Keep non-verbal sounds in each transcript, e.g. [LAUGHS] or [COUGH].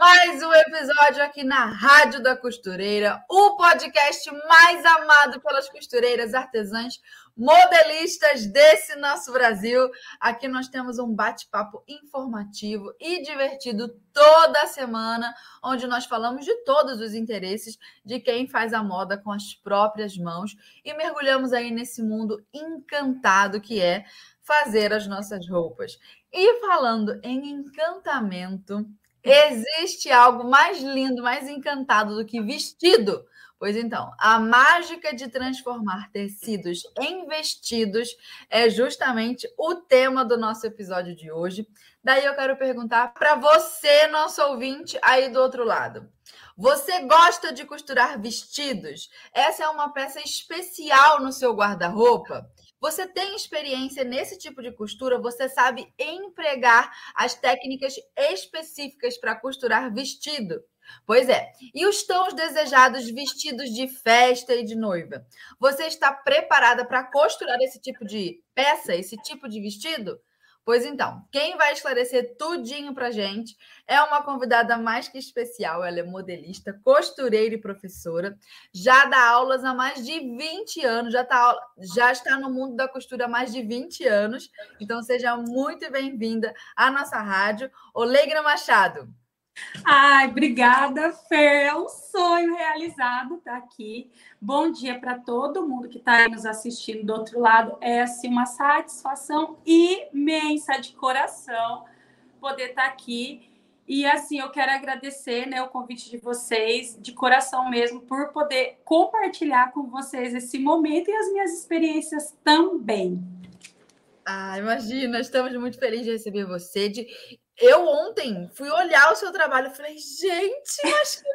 Mais um episódio aqui na Rádio da Costureira, o podcast mais amado pelas costureiras artesãs modelistas desse nosso Brasil. Aqui nós temos um bate-papo informativo e divertido toda semana, onde nós falamos de todos os interesses de quem faz a moda com as próprias mãos e mergulhamos aí nesse mundo encantado que é fazer as nossas roupas. E falando em encantamento, existe algo mais lindo, mais encantado do que vestido? Pois então, a mágica de transformar tecidos em vestidos é justamente o tema do nosso episódio de hoje. Daí eu quero perguntar para você, nosso ouvinte, aí do outro lado. Você gosta de costurar vestidos? Essa é uma peça especial no seu guarda-roupa? Você tem experiência nesse tipo de costura? Você sabe empregar as técnicas específicas para costurar vestido? Pois é. E os tons desejados vestidos de festa e de noiva? Você está preparada para costurar esse tipo de peça, esse tipo de vestido? Pois então, quem vai esclarecer tudinho pra gente é uma convidada mais que especial. Ela é modelista, costureira e professora. Já dá aulas há mais de 20 anos, já, tá, já está no mundo da costura há mais de 20 anos. Então, seja muito bem-vinda à nossa rádio. Olegra Machado. Ai, obrigada, Fer. É um sonho realizado estar aqui. Bom dia para todo mundo que está nos assistindo do outro lado. É assim, uma satisfação imensa de coração poder estar aqui. E assim, eu quero agradecer né, o convite de vocês, de coração mesmo, por poder compartilhar com vocês esse momento e as minhas experiências também. Ah, imagina, estamos muito felizes de receber você. De... Eu ontem fui olhar o seu trabalho e falei, gente, mas que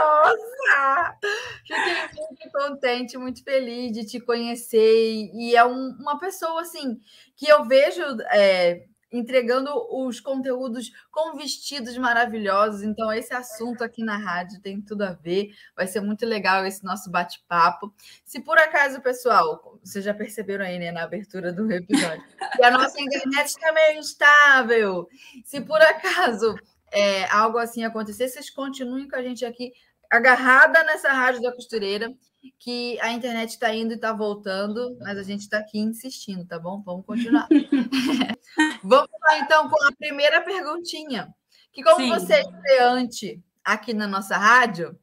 maravilhosa! Fiquei muito contente, muito feliz de te conhecer. E é um, uma pessoa assim que eu vejo é, entregando os conteúdos com vestidos maravilhosos. Então, esse assunto aqui na rádio tem tudo a ver. Vai ser muito legal esse nosso bate-papo. Se por acaso, pessoal, vocês já perceberam aí né, na abertura do episódio, que a nossa internet está meio instável. Se por acaso é, algo assim acontecer, vocês continuem com a gente aqui agarrada nessa rádio da costureira que a internet está indo e está voltando, mas a gente está aqui insistindo, tá bom? Vamos continuar. [LAUGHS] Vamos lá, então, com a primeira perguntinha. Que como Sim. você é estreante aqui na nossa rádio,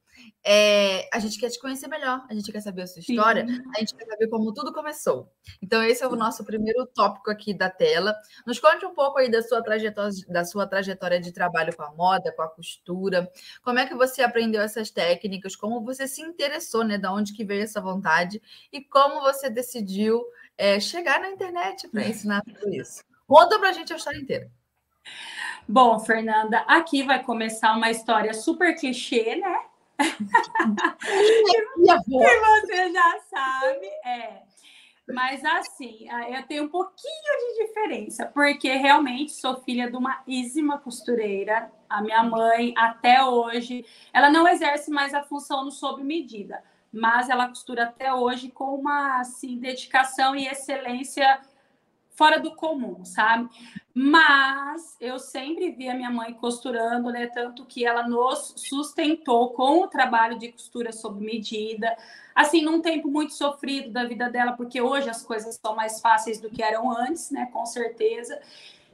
é, a gente quer te conhecer melhor, a gente quer saber a sua história, Sim. a gente quer saber como tudo começou. Então, esse é o nosso primeiro tópico aqui da tela. Nos conte um pouco aí da sua trajetória, da sua trajetória de trabalho com a moda, com a costura. Como é que você aprendeu essas técnicas? Como você se interessou, né? Da onde que veio essa vontade? E como você decidiu é, chegar na internet para ensinar tudo isso? Conta para a gente a história inteira. Bom, Fernanda, aqui vai começar uma história super clichê, né? Que você já sabe, é. Mas assim, eu tenho um pouquinho de diferença, porque realmente sou filha de uma ízima costureira. A minha mãe, até hoje, ela não exerce mais a função no sob medida, mas ela costura até hoje com uma assim, dedicação e excelência fora do comum, sabe? Mas eu sempre vi a minha mãe costurando, né? Tanto que ela nos sustentou com o trabalho de costura sob medida. Assim, num tempo muito sofrido da vida dela, porque hoje as coisas são mais fáceis do que eram antes, né? Com certeza.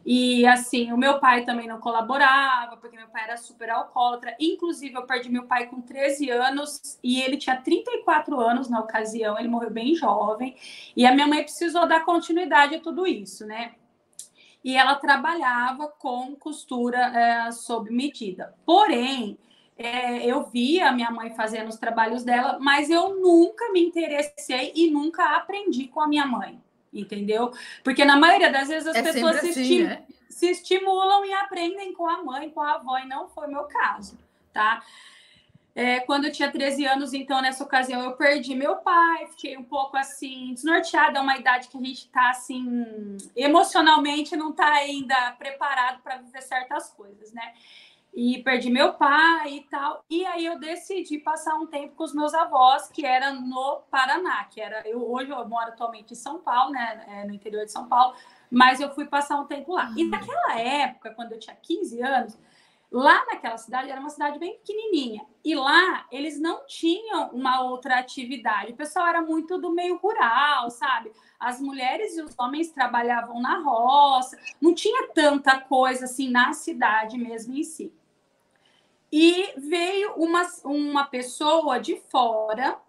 E assim, o meu pai também não colaborava, porque meu pai era super alcoólatra. Inclusive, eu perdi meu pai com 13 anos e ele tinha 34 anos na ocasião, ele morreu bem jovem. E a minha mãe precisou dar continuidade a tudo isso, né? E ela trabalhava com costura é, sob medida. Porém, é, eu via a minha mãe fazendo os trabalhos dela, mas eu nunca me interessei e nunca aprendi com a minha mãe entendeu? Porque na maioria das vezes as é pessoas se, assim, esti né? se, estimulam e aprendem com a mãe, com a avó, e não foi o meu caso, tá? É, quando eu tinha 13 anos, então, nessa ocasião, eu perdi meu pai, fiquei um pouco assim, desnorteada, é uma idade que a gente está assim, emocionalmente não está ainda preparado para viver certas coisas, né? E perdi meu pai e tal. E aí eu decidi passar um tempo com os meus avós, que era no Paraná, que era. Eu, hoje eu moro atualmente em São Paulo, né? É, no interior de São Paulo, mas eu fui passar um tempo lá. E naquela época, quando eu tinha 15 anos, Lá naquela cidade era uma cidade bem pequenininha e lá eles não tinham uma outra atividade. O pessoal era muito do meio rural, sabe? As mulheres e os homens trabalhavam na roça, não tinha tanta coisa assim na cidade mesmo em si. E veio uma, uma pessoa de fora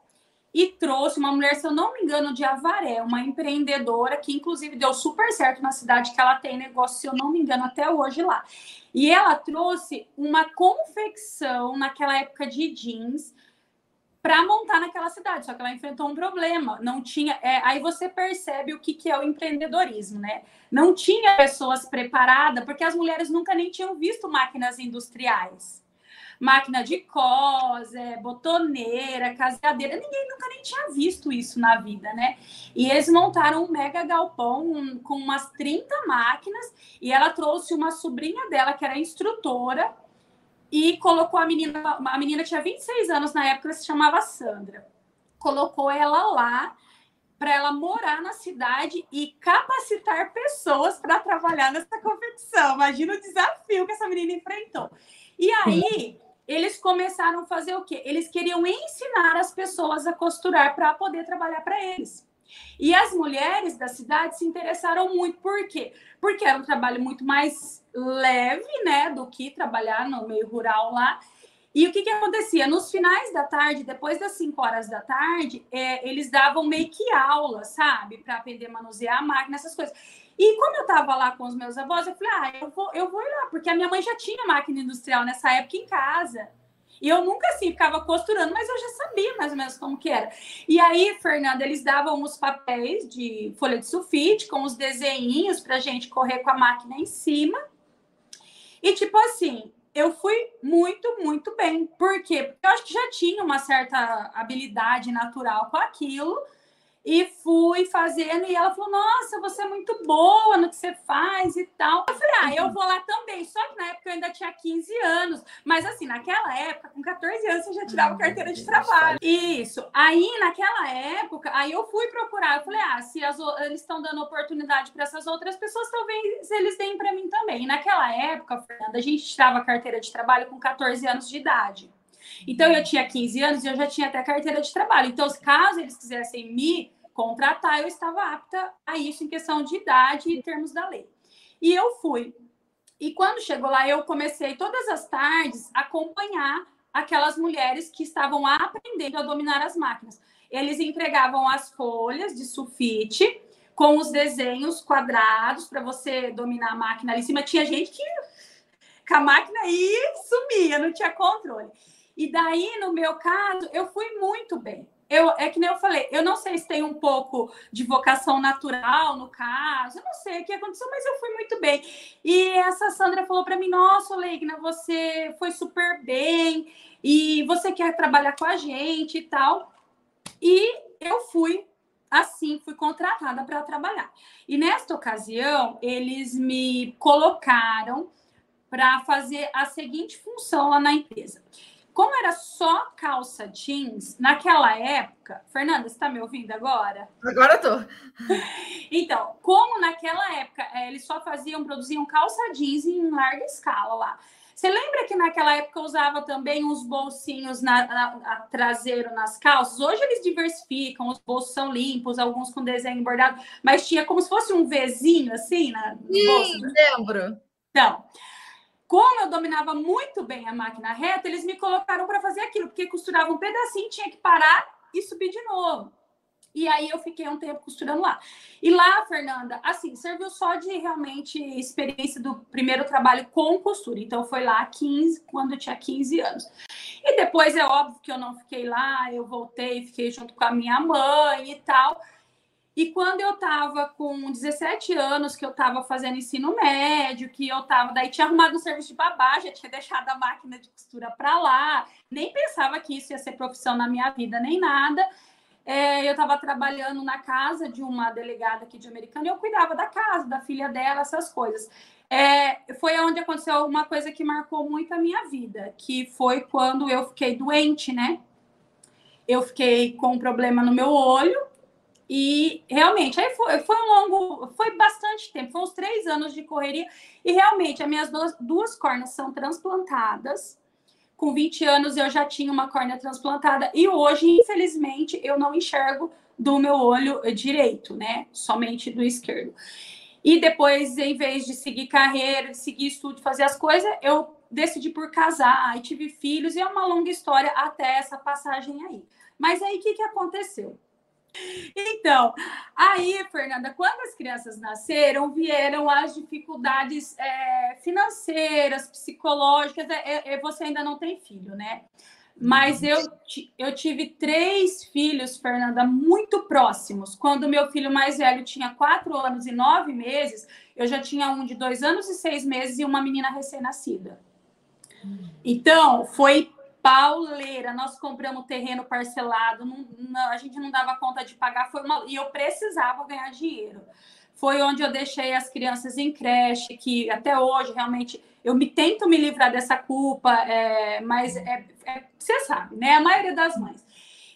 e trouxe uma mulher, se eu não me engano, de Avaré, uma empreendedora que, inclusive, deu super certo na cidade, que ela tem negócio, se eu não me engano, até hoje lá. E ela trouxe uma confecção naquela época de jeans para montar naquela cidade, só que ela enfrentou um problema. Não tinha. É, aí você percebe o que, que é o empreendedorismo, né? Não tinha pessoas preparadas, porque as mulheres nunca nem tinham visto máquinas industriais máquina de cos, é, botoneira, caseadeira. Ninguém nunca nem tinha visto isso na vida, né? E eles montaram um mega galpão um, com umas 30 máquinas e ela trouxe uma sobrinha dela, que era instrutora, e colocou a menina, a menina tinha 26 anos na época, se chamava Sandra. Colocou ela lá para ela morar na cidade e capacitar pessoas para trabalhar nessa confecção. Imagina o desafio que essa menina enfrentou. E aí, eles começaram a fazer o quê? Eles queriam ensinar as pessoas a costurar para poder trabalhar para eles. E as mulheres da cidade se interessaram muito. Por quê? Porque era um trabalho muito mais leve, né, do que trabalhar no meio rural lá. E o que, que acontecia? Nos finais da tarde, depois das 5 horas da tarde, é, eles davam meio que aula, sabe? Para aprender a manusear a máquina, essas coisas. E como eu estava lá com os meus avós, eu falei, ah, eu vou, eu vou ir lá, porque a minha mãe já tinha máquina industrial nessa época em casa. E eu nunca assim ficava costurando, mas eu já sabia mais ou menos como que era. E aí, Fernanda, eles davam os papéis de folha de sulfite com os desenhinhos para gente correr com a máquina em cima. E tipo assim, eu fui muito, muito bem. Por quê? Porque eu acho que já tinha uma certa habilidade natural com aquilo e fui fazendo, e ela falou: Nossa, você é muito boa no que você faz e tal. Eu falei: Ah, eu vou lá também. Só que na época eu ainda tinha 15 anos, mas assim, naquela época, com 14 anos, você já tirava carteira de trabalho. Isso. Aí, naquela época, aí eu fui procurar. Eu falei: Ah, se as, eles estão dando oportunidade para essas outras pessoas, talvez eles deem para mim também. E naquela época, Fernanda, a gente tirava carteira de trabalho com 14 anos de idade. Então, eu tinha 15 anos e eu já tinha até carteira de trabalho. Então, caso eles quisessem me contratar, eu estava apta a isso em questão de idade e termos da lei. E eu fui. E quando chegou lá, eu comecei todas as tardes a acompanhar aquelas mulheres que estavam aprendendo a dominar as máquinas. Eles entregavam as folhas de sulfite com os desenhos quadrados para você dominar a máquina ali em cima. Tinha gente que com a máquina ia sumia, não tinha controle. E daí, no meu caso, eu fui muito bem. Eu, é que nem eu falei, eu não sei se tem um pouco de vocação natural no caso, eu não sei o que aconteceu, mas eu fui muito bem. E essa Sandra falou para mim: Nossa, Leigna, você foi super bem e você quer trabalhar com a gente e tal. E eu fui assim, fui contratada para trabalhar. E nesta ocasião, eles me colocaram para fazer a seguinte função lá na empresa. Como era só calça jeans, naquela época, Fernanda, você está me ouvindo agora? Agora tô. Então, como naquela época é, eles só faziam, produziam calça jeans em larga escala lá. Você lembra que naquela época usava também uns bolsinhos na, na, na, traseiro nas calças? Hoje eles diversificam, os bolsos são limpos, alguns com desenho bordado, mas tinha como se fosse um Vzinho assim na Sim, bolso. lembro. Então, como eu dominava muito bem a máquina reta, eles me colocaram para fazer aquilo, porque costurava um pedacinho, tinha que parar e subir de novo. E aí eu fiquei um tempo costurando lá. E lá, Fernanda, assim, serviu só de realmente experiência do primeiro trabalho com costura. Então foi lá 15, quando eu tinha 15 anos. E depois é óbvio que eu não fiquei lá, eu voltei, fiquei junto com a minha mãe e tal. E quando eu estava com 17 anos, que eu estava fazendo ensino médio, que eu estava, daí tinha arrumado um serviço de babá, já tinha deixado a máquina de costura para lá, nem pensava que isso ia ser profissão na minha vida, nem nada. É, eu estava trabalhando na casa de uma delegada aqui de Americana e eu cuidava da casa, da filha dela, essas coisas. É, foi onde aconteceu uma coisa que marcou muito a minha vida, que foi quando eu fiquei doente, né? Eu fiquei com um problema no meu olho, e realmente, aí foi, foi um longo, foi bastante tempo, foi uns três anos de correria. E realmente, as minhas duas, duas são transplantadas. Com 20 anos eu já tinha uma córnea transplantada. E hoje, infelizmente, eu não enxergo do meu olho direito, né? Somente do esquerdo. E depois, em vez de seguir carreira, de seguir estudo, fazer as coisas, eu decidi por casar, aí tive filhos, e é uma longa história até essa passagem aí. Mas aí o que, que aconteceu? Então, aí, Fernanda, quando as crianças nasceram, vieram as dificuldades é, financeiras, psicológicas. É, é, você ainda não tem filho, né? Mas eu, eu tive três filhos, Fernanda, muito próximos. Quando meu filho mais velho tinha quatro anos e nove meses, eu já tinha um de dois anos e seis meses e uma menina recém-nascida. Então, foi pauleira. Nós compramos terreno parcelado, não, não, a gente não dava conta de pagar, foi uma, e eu precisava ganhar dinheiro. Foi onde eu deixei as crianças em creche, que até hoje realmente eu me tento me livrar dessa culpa, é, mas é, é, você sabe, né? A maioria das mães.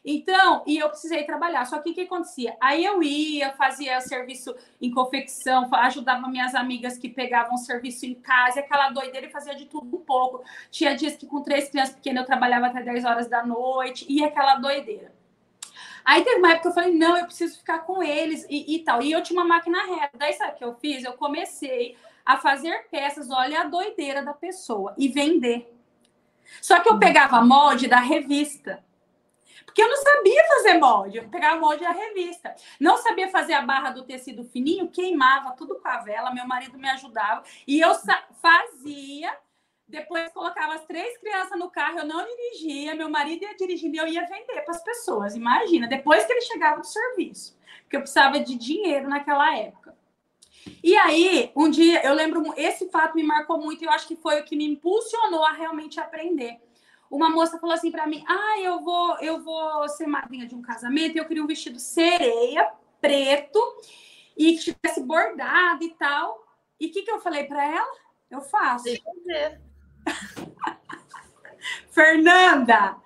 Então, e eu precisei trabalhar. Só que o que acontecia? Aí eu ia, fazia serviço em confecção, ajudava minhas amigas que pegavam serviço em casa, aquela doideira e fazia de tudo um pouco. Tinha dias que com três crianças pequenas eu trabalhava até 10 horas da noite, e aquela doideira. Aí teve uma época que eu falei, não, eu preciso ficar com eles e, e tal. E eu tinha uma máquina reta. Daí sabe o que eu fiz? Eu comecei a fazer peças, olha a doideira da pessoa, e vender. Só que eu pegava molde da revista. Porque eu não sabia fazer molde, eu pegava molde da revista. Não sabia fazer a barra do tecido fininho, queimava tudo com a vela, meu marido me ajudava. E eu fazia, depois colocava as três crianças no carro, eu não dirigia, meu marido ia dirigindo e eu ia vender para as pessoas. Imagina, depois que ele chegava do serviço. Porque eu precisava de dinheiro naquela época. E aí, um dia, eu lembro, esse fato me marcou muito e eu acho que foi o que me impulsionou a realmente aprender uma moça falou assim para mim: "Ah, eu vou, eu vou ser madrinha de um casamento, e eu queria um vestido sereia, preto, e que tivesse bordado e tal". E o que, que eu falei para ela? Eu faço. [LAUGHS] Fernanda,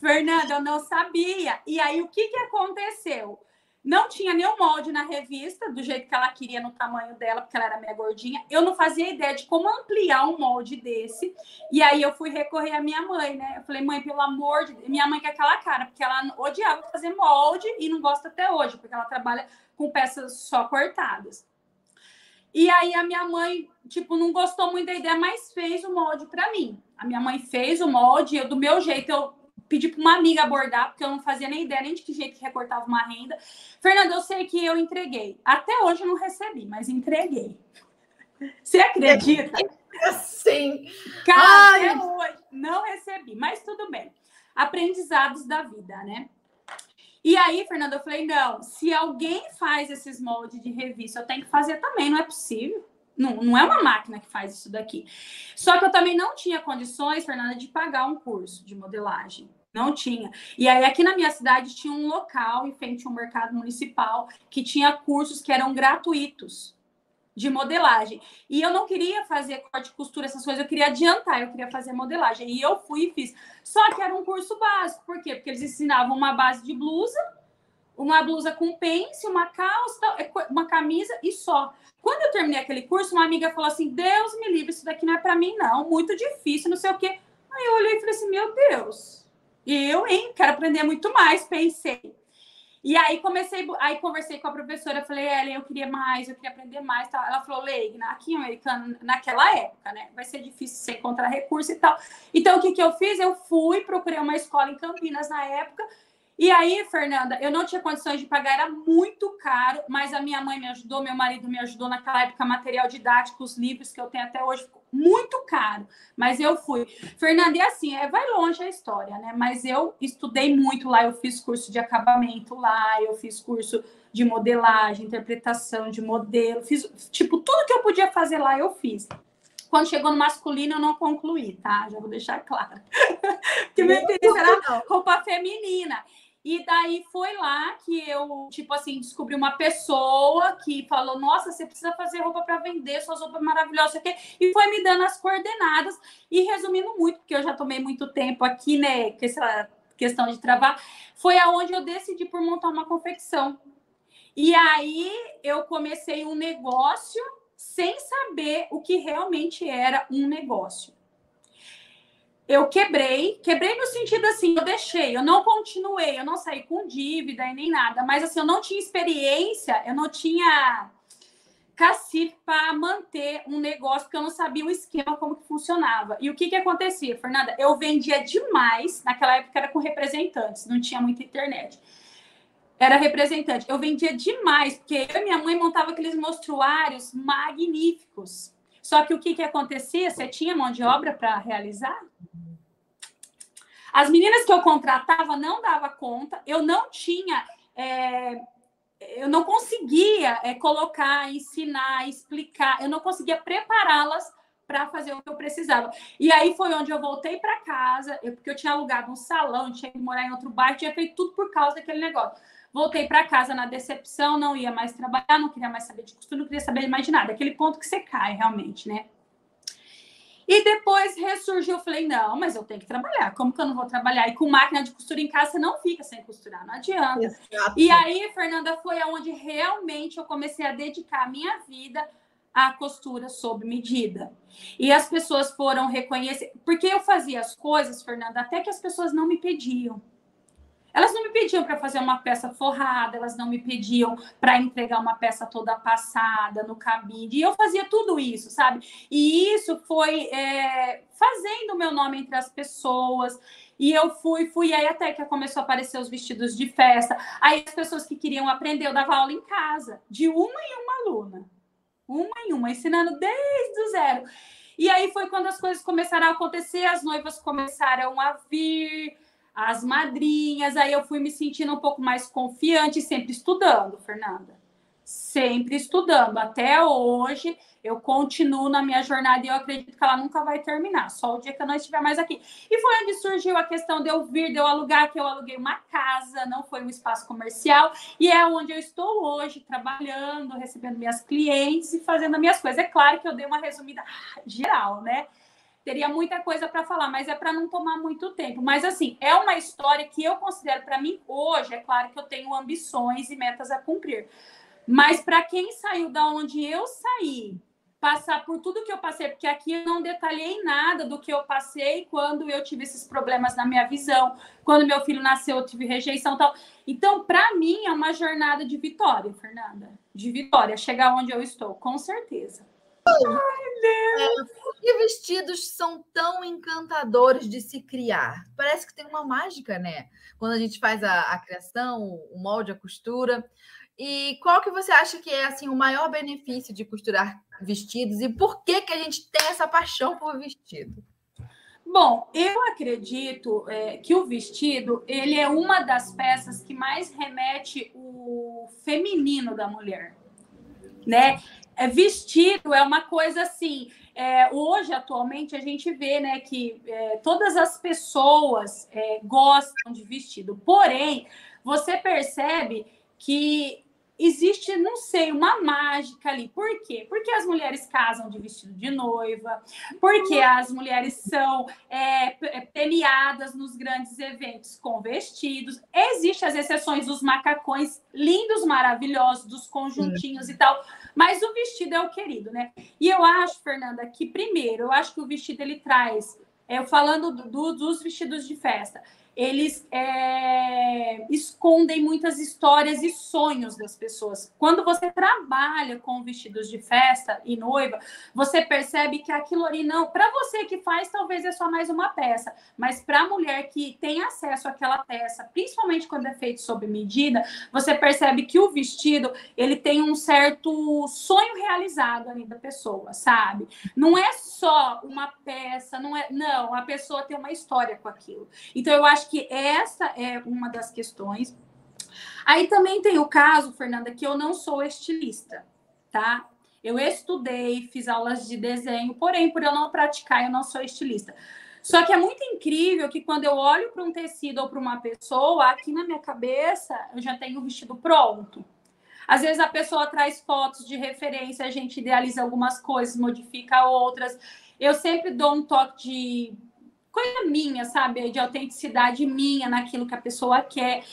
Fernanda, eu não sabia. E aí, o que, que aconteceu? Não tinha nenhum molde na revista, do jeito que ela queria, no tamanho dela, porque ela era meio gordinha. Eu não fazia ideia de como ampliar um molde desse. E aí eu fui recorrer à minha mãe, né? Eu falei, mãe, pelo amor de Deus. Minha mãe quer aquela cara, porque ela odiava fazer molde e não gosta até hoje, porque ela trabalha com peças só cortadas. E aí a minha mãe, tipo, não gostou muito da ideia, mas fez o molde para mim. A minha mãe fez o molde, eu do meu jeito eu pedi para uma amiga abordar, porque eu não fazia nem ideia nem de que jeito que recortava uma renda. Fernanda, eu sei que eu entreguei. Até hoje eu não recebi, mas entreguei. Você acredita? Sim. Cara, até hoje não recebi, mas tudo bem. Aprendizados da vida, né? E aí, Fernanda, eu falei: não, se alguém faz esses moldes de revista, eu tenho que fazer também, não é possível. Não, não é uma máquina que faz isso daqui. Só que eu também não tinha condições, Fernanda, de pagar um curso de modelagem. Não tinha. E aí, aqui na minha cidade, tinha um local, em frente a um mercado municipal, que tinha cursos que eram gratuitos de modelagem. E eu não queria fazer corte e costura, essas coisas, eu queria adiantar, eu queria fazer modelagem. E eu fui e fiz. Só que era um curso básico. Por quê? Porque eles ensinavam uma base de blusa, uma blusa com pence, uma calça, uma camisa e só. Quando eu terminei aquele curso, uma amiga falou assim: Deus me livre, isso daqui não é para mim, não, muito difícil, não sei o quê. Aí eu olhei e falei assim: Meu Deus, e eu, hein, quero aprender muito mais, pensei. E aí comecei, aí conversei com a professora, falei, Ellen, eu queria mais, eu queria aprender mais. Tal. Ela falou, Leigna, aqui em Americana, naquela época, né? Vai ser difícil você encontrar recurso e tal. Então, o que, que eu fiz? Eu fui, procurei uma escola em Campinas na época. E aí, Fernanda, eu não tinha condições de pagar, era muito caro, mas a minha mãe me ajudou, meu marido me ajudou naquela época, material didático, os livros que eu tenho até hoje, muito caro, mas eu fui. Fernanda, e assim, é, vai longe a história, né? Mas eu estudei muito lá, eu fiz curso de acabamento lá, eu fiz curso de modelagem, interpretação de modelo, fiz, tipo, tudo que eu podia fazer lá eu fiz. Quando chegou no masculino, eu não concluí, tá? Já vou deixar claro. [LAUGHS] Porque meu interesse era roupa feminina. E daí foi lá que eu, tipo assim, descobri uma pessoa que falou: Nossa, você precisa fazer roupa para vender, suas roupas maravilhosas, aqui. e foi me dando as coordenadas. E resumindo muito, porque eu já tomei muito tempo aqui, né, com essa questão de travar, foi aonde eu decidi por montar uma confecção. E aí eu comecei um negócio sem saber o que realmente era um negócio eu quebrei, quebrei no sentido assim, eu deixei, eu não continuei, eu não saí com dívida e nem nada, mas assim, eu não tinha experiência, eu não tinha cacife para manter um negócio, porque eu não sabia o esquema, como que funcionava. E o que que acontecia, Fernanda? Eu vendia demais, naquela época era com representantes, não tinha muita internet. Era representante. Eu vendia demais, porque eu e minha mãe montava aqueles mostruários magníficos. Só que o que, que acontecia? Você tinha mão de obra para realizar? As meninas que eu contratava não dava conta, eu não tinha, é, eu não conseguia é, colocar, ensinar, explicar, eu não conseguia prepará-las para fazer o que eu precisava. E aí foi onde eu voltei para casa, eu, porque eu tinha alugado um salão, tinha que morar em outro bairro, tinha feito tudo por causa daquele negócio. Voltei para casa na decepção, não ia mais trabalhar, não queria mais saber de costura, não queria saber mais de nada. Aquele ponto que você cai realmente, né? E depois ressurgiu, eu falei, não, mas eu tenho que trabalhar. Como que eu não vou trabalhar? E com máquina de costura em casa, você não fica sem costurar, não adianta. Exato. E aí, Fernanda, foi aonde realmente eu comecei a dedicar a minha vida à costura sob medida. E as pessoas foram reconhecer, porque eu fazia as coisas, Fernanda, até que as pessoas não me pediam. Elas não me pediam para fazer uma peça forrada, elas não me pediam para entregar uma peça toda passada no cabide. E eu fazia tudo isso, sabe? E isso foi é, fazendo o meu nome entre as pessoas. E eu fui, fui, aí até que começou a aparecer os vestidos de festa. Aí as pessoas que queriam aprender, eu dava aula em casa, de uma em uma aluna. Uma em uma, ensinando desde o zero. E aí foi quando as coisas começaram a acontecer, as noivas começaram a vir, as madrinhas, aí eu fui me sentindo um pouco mais confiante, sempre estudando, Fernanda. Sempre estudando. Até hoje, eu continuo na minha jornada e eu acredito que ela nunca vai terminar, só o dia que eu não estiver mais aqui. E foi onde surgiu a questão de eu vir, de eu alugar, que eu aluguei uma casa, não foi um espaço comercial, e é onde eu estou hoje, trabalhando, recebendo minhas clientes e fazendo as minhas coisas. É claro que eu dei uma resumida geral, né? Teria muita coisa para falar, mas é para não tomar muito tempo. Mas assim, é uma história que eu considero para mim hoje, é claro que eu tenho ambições e metas a cumprir. Mas para quem saiu da onde eu saí, passar por tudo que eu passei, porque aqui eu não detalhei nada do que eu passei quando eu tive esses problemas na minha visão, quando meu filho nasceu, eu tive rejeição, tal. Então, para mim é uma jornada de vitória, Fernanda, de vitória, chegar onde eu estou, com certeza. É, por que vestidos são tão encantadores de se criar? Parece que tem uma mágica, né? Quando a gente faz a, a criação, o molde, a costura. E qual que você acha que é assim o maior benefício de costurar vestidos e por que que a gente tem essa paixão por vestido? Bom, eu acredito é, que o vestido ele é uma das peças que mais remete o feminino da mulher, né? É, vestido é uma coisa assim. É, hoje, atualmente, a gente vê né, que é, todas as pessoas é, gostam de vestido. Porém, você percebe que existe, não sei, uma mágica ali. Por quê? Porque as mulheres casam de vestido de noiva, porque as mulheres são é, é, premiadas nos grandes eventos com vestidos. Existem as exceções dos macacões lindos, maravilhosos, dos conjuntinhos e tal. Mas o vestido é o querido, né? E eu acho, Fernanda, que primeiro, eu acho que o vestido ele traz, eu falando do, dos vestidos de festa, eles é, escondem muitas histórias e sonhos das pessoas. Quando você trabalha com vestidos de festa e noiva, você percebe que aquilo ali não. Para você que faz, talvez é só mais uma peça, mas para a mulher que tem acesso àquela peça, principalmente quando é feito sob medida, você percebe que o vestido ele tem um certo sonho realizado ali da pessoa, sabe? Não é só uma peça, não é. Não, a pessoa tem uma história com aquilo. Então, eu acho que essa é uma das questões. Aí também tem o caso, Fernanda, que eu não sou estilista, tá? Eu estudei, fiz aulas de desenho, porém, por eu não praticar, eu não sou estilista. Só que é muito incrível que quando eu olho para um tecido ou para uma pessoa, aqui na minha cabeça, eu já tenho o vestido pronto. Às vezes a pessoa traz fotos de referência, a gente idealiza algumas coisas, modifica outras. Eu sempre dou um toque de coisa minha, sabe? De autenticidade minha naquilo que a pessoa quer.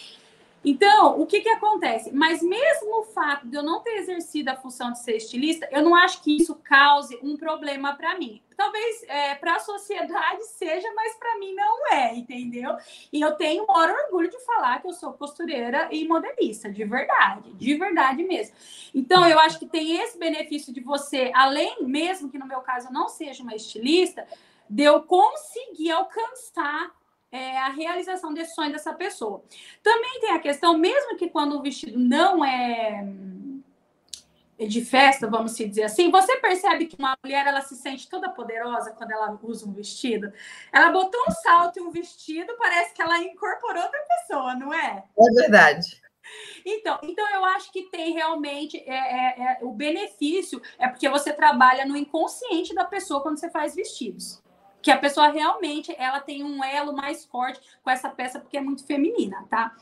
Então, o que, que acontece? Mas mesmo o fato de eu não ter exercido a função de ser estilista, eu não acho que isso cause um problema para mim. Talvez é, para a sociedade [LAUGHS] seja, mas para mim não é, entendeu? E eu tenho o maior orgulho de falar que eu sou costureira e modelista, de verdade, de verdade mesmo. Então, eu acho que tem esse benefício de você, além mesmo que no meu caso eu não seja uma estilista, de eu conseguir alcançar é, a realização desse sonho dessa pessoa. Também tem a questão, mesmo que quando o vestido não é de festa, vamos dizer assim, você percebe que uma mulher ela se sente toda poderosa quando ela usa um vestido. Ela botou um salto e um vestido, parece que ela incorporou outra pessoa, não é? É verdade. Então, então eu acho que tem realmente é, é, é, o benefício é porque você trabalha no inconsciente da pessoa quando você faz vestidos que a pessoa realmente ela tem um elo mais forte com essa peça porque é muito feminina, tá?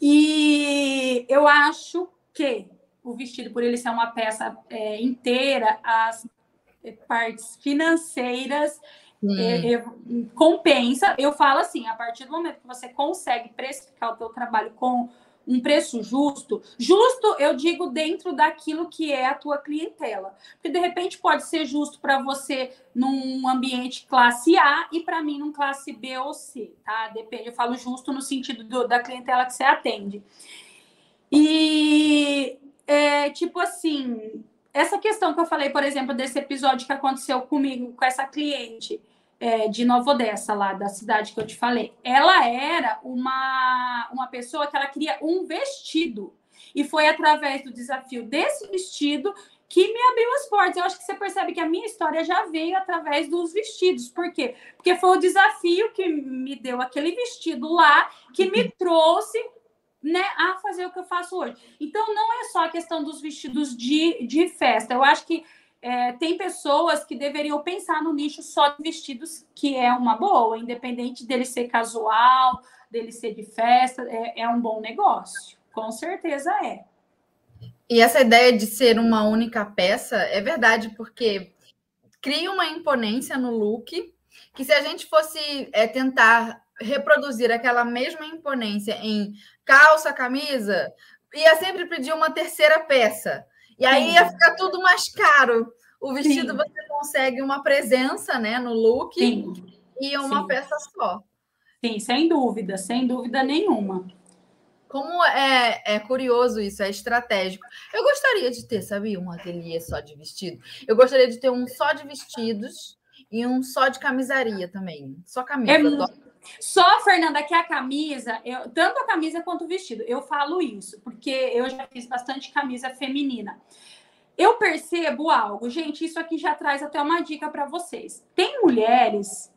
E eu acho que o vestido, por ele ser uma peça é, inteira, as partes financeiras é, compensa. Eu falo assim, a partir do momento que você consegue precificar o teu trabalho com um preço justo, justo eu digo dentro daquilo que é a tua clientela. Porque de repente pode ser justo para você num ambiente classe A e para mim num classe B ou C, tá? Depende, eu falo justo no sentido do, da clientela que você atende. E é, tipo assim, essa questão que eu falei, por exemplo, desse episódio que aconteceu comigo com essa cliente, é, de Nova Odessa, lá da cidade que eu te falei. Ela era uma, uma pessoa que ela queria um vestido. E foi através do desafio desse vestido que me abriu as portas. Eu acho que você percebe que a minha história já veio através dos vestidos. Por quê? Porque foi o desafio que me deu aquele vestido lá, que me trouxe né, a fazer o que eu faço hoje. Então, não é só a questão dos vestidos de, de festa. Eu acho que é, tem pessoas que deveriam pensar no nicho só de vestidos, que é uma boa, independente dele ser casual, dele ser de festa, é, é um bom negócio. Com certeza é. E essa ideia de ser uma única peça é verdade, porque cria uma imponência no look que se a gente fosse é, tentar reproduzir aquela mesma imponência em calça, camisa, ia sempre pedir uma terceira peça. E aí ia ficar tudo mais caro. O vestido Sim. você consegue uma presença né, no look Sim. e uma Sim. peça só. Sim, sem dúvida, sem dúvida nenhuma. Como é, é curioso isso, é estratégico. Eu gostaria de ter, sabia, um ateliê só de vestido. Eu gostaria de ter um só de vestidos e um só de camisaria também. Só camisa. É, só, Fernanda, que a camisa, eu, tanto a camisa quanto o vestido, eu falo isso, porque eu já fiz bastante camisa feminina. Eu percebo algo, gente, isso aqui já traz até uma dica para vocês. Tem mulheres,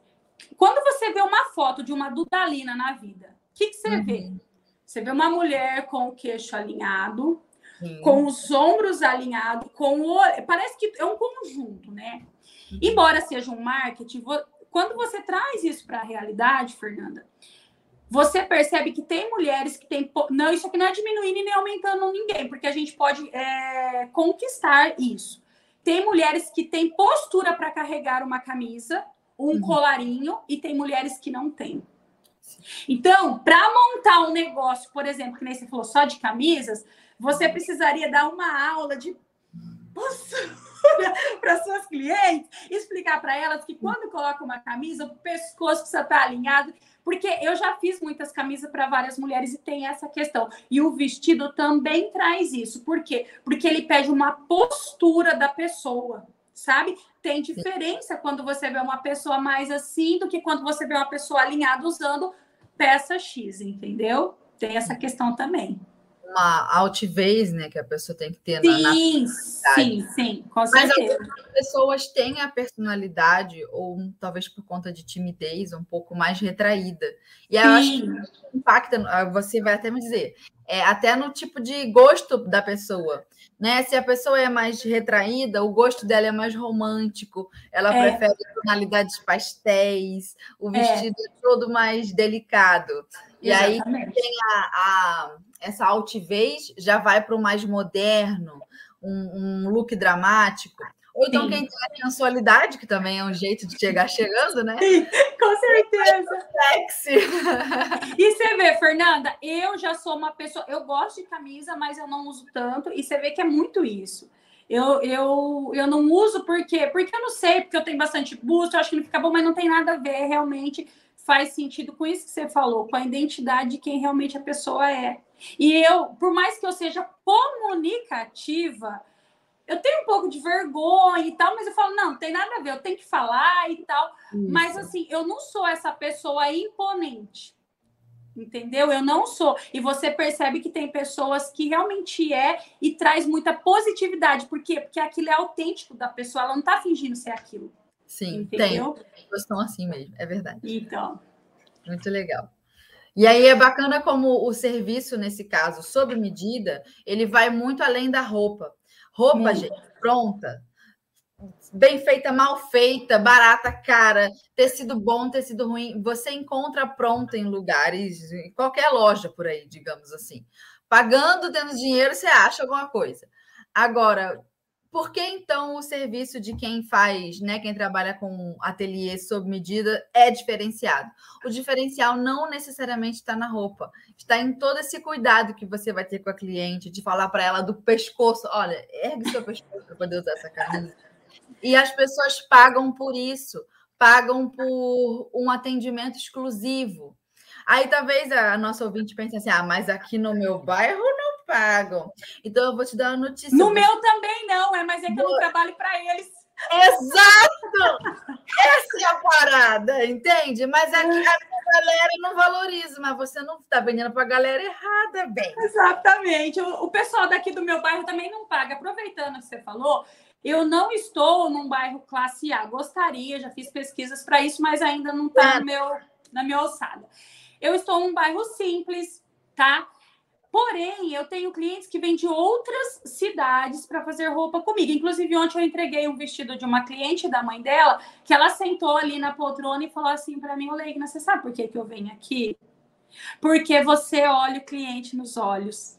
quando você vê uma foto de uma Dudalina na vida, o que, que você uhum. vê? Você vê uma mulher com o queixo alinhado, Sim. com os ombros alinhados, com o. Parece que é um conjunto, né? Uhum. Embora seja um marketing, quando você traz isso para a realidade, Fernanda, você percebe que tem mulheres que têm. Não, isso aqui não é diminuindo e nem aumentando ninguém, porque a gente pode é, conquistar isso. Tem mulheres que têm postura para carregar uma camisa, um uhum. colarinho, e tem mulheres que não têm. Então, para montar um negócio, por exemplo, que nem você falou, só de camisas, você precisaria dar uma aula de [LAUGHS] para suas clientes, explicar para elas que quando coloca uma camisa, o pescoço precisa estar alinhado, porque eu já fiz muitas camisas para várias mulheres e tem essa questão. E o vestido também traz isso. Por quê? Porque ele pede uma postura da pessoa, sabe? Tem diferença quando você vê uma pessoa mais assim do que quando você vê uma pessoa alinhada usando peça X, entendeu? Tem essa questão também uma altivez, né, que a pessoa tem que ter sim, na Sim, sim, com certeza. Mas algumas pessoas têm a personalidade, ou talvez por conta de timidez, um pouco mais retraída. E eu acho que impacta, ah, você vai até me dizer, é, até no tipo de gosto da pessoa. Né? Se a pessoa é mais retraída, o gosto dela é mais romântico, ela é. prefere tonalidades pastéis, o é. vestido é. é todo mais delicado. E Exatamente. aí tem a, a essa altivez já vai para o mais moderno, um, um, look dramático. Ou então Sim. quem tem a sensualidade, que também é um jeito de chegar chegando, né? Sim, com certeza. [LAUGHS] Sexy. E você vê, Fernanda, eu já sou uma pessoa, eu gosto de camisa, mas eu não uso tanto, e você vê que é muito isso. Eu, eu, eu não uso porque, porque eu não sei, porque eu tenho bastante busto, eu acho que não fica bom, mas não tem nada a ver realmente faz sentido com isso que você falou, com a identidade de quem realmente a pessoa é. E eu, por mais que eu seja comunicativa, eu tenho um pouco de vergonha e tal, mas eu falo, não, não tem nada a ver, eu tenho que falar e tal. Isso. Mas assim, eu não sou essa pessoa imponente. Entendeu? Eu não sou. E você percebe que tem pessoas que realmente é e traz muita positividade. Por quê? Porque aquilo é autêntico da pessoa, ela não tá fingindo ser aquilo. Sim, Entendeu? tem. Pessoas estão assim mesmo, é verdade. Então. Muito legal. E aí é bacana como o serviço, nesse caso, sob medida, ele vai muito além da roupa. Roupa, gente, pronta, bem feita, mal feita, barata, cara, tecido bom, tecido ruim, você encontra pronta em lugares, em qualquer loja por aí, digamos assim. Pagando, tendo dinheiro, você acha alguma coisa. Agora, por que então o serviço de quem faz, né, quem trabalha com ateliê sob medida é diferenciado? O diferencial não necessariamente está na roupa, está em todo esse cuidado que você vai ter com a cliente, de falar para ela do pescoço, olha, ergue seu pescoço para poder usar essa camisa. E as pessoas pagam por isso, pagam por um atendimento exclusivo. Aí talvez a nossa ouvinte pense assim: ah, mas aqui no meu bairro não pagam. Então eu vou te dar uma notícia. No meu também não, é, mas é que eu não trabalho para eles. Exato! Essa é a parada, entende? Mas aqui a galera não valoriza, mas você não está vendendo para a galera errada, bem. Exatamente. O, o pessoal daqui do meu bairro também não paga. Aproveitando que você falou, eu não estou num bairro classe A. Gostaria, já fiz pesquisas para isso, mas ainda não está é. no meu, na minha alçada. Eu estou num bairro simples, tá? Porém, eu tenho clientes que vêm de outras cidades para fazer roupa comigo. Inclusive, ontem eu entreguei um vestido de uma cliente da mãe dela, que ela sentou ali na poltrona e falou assim para mim: Olegna, você sabe por que, que eu venho aqui? Porque você olha o cliente nos olhos.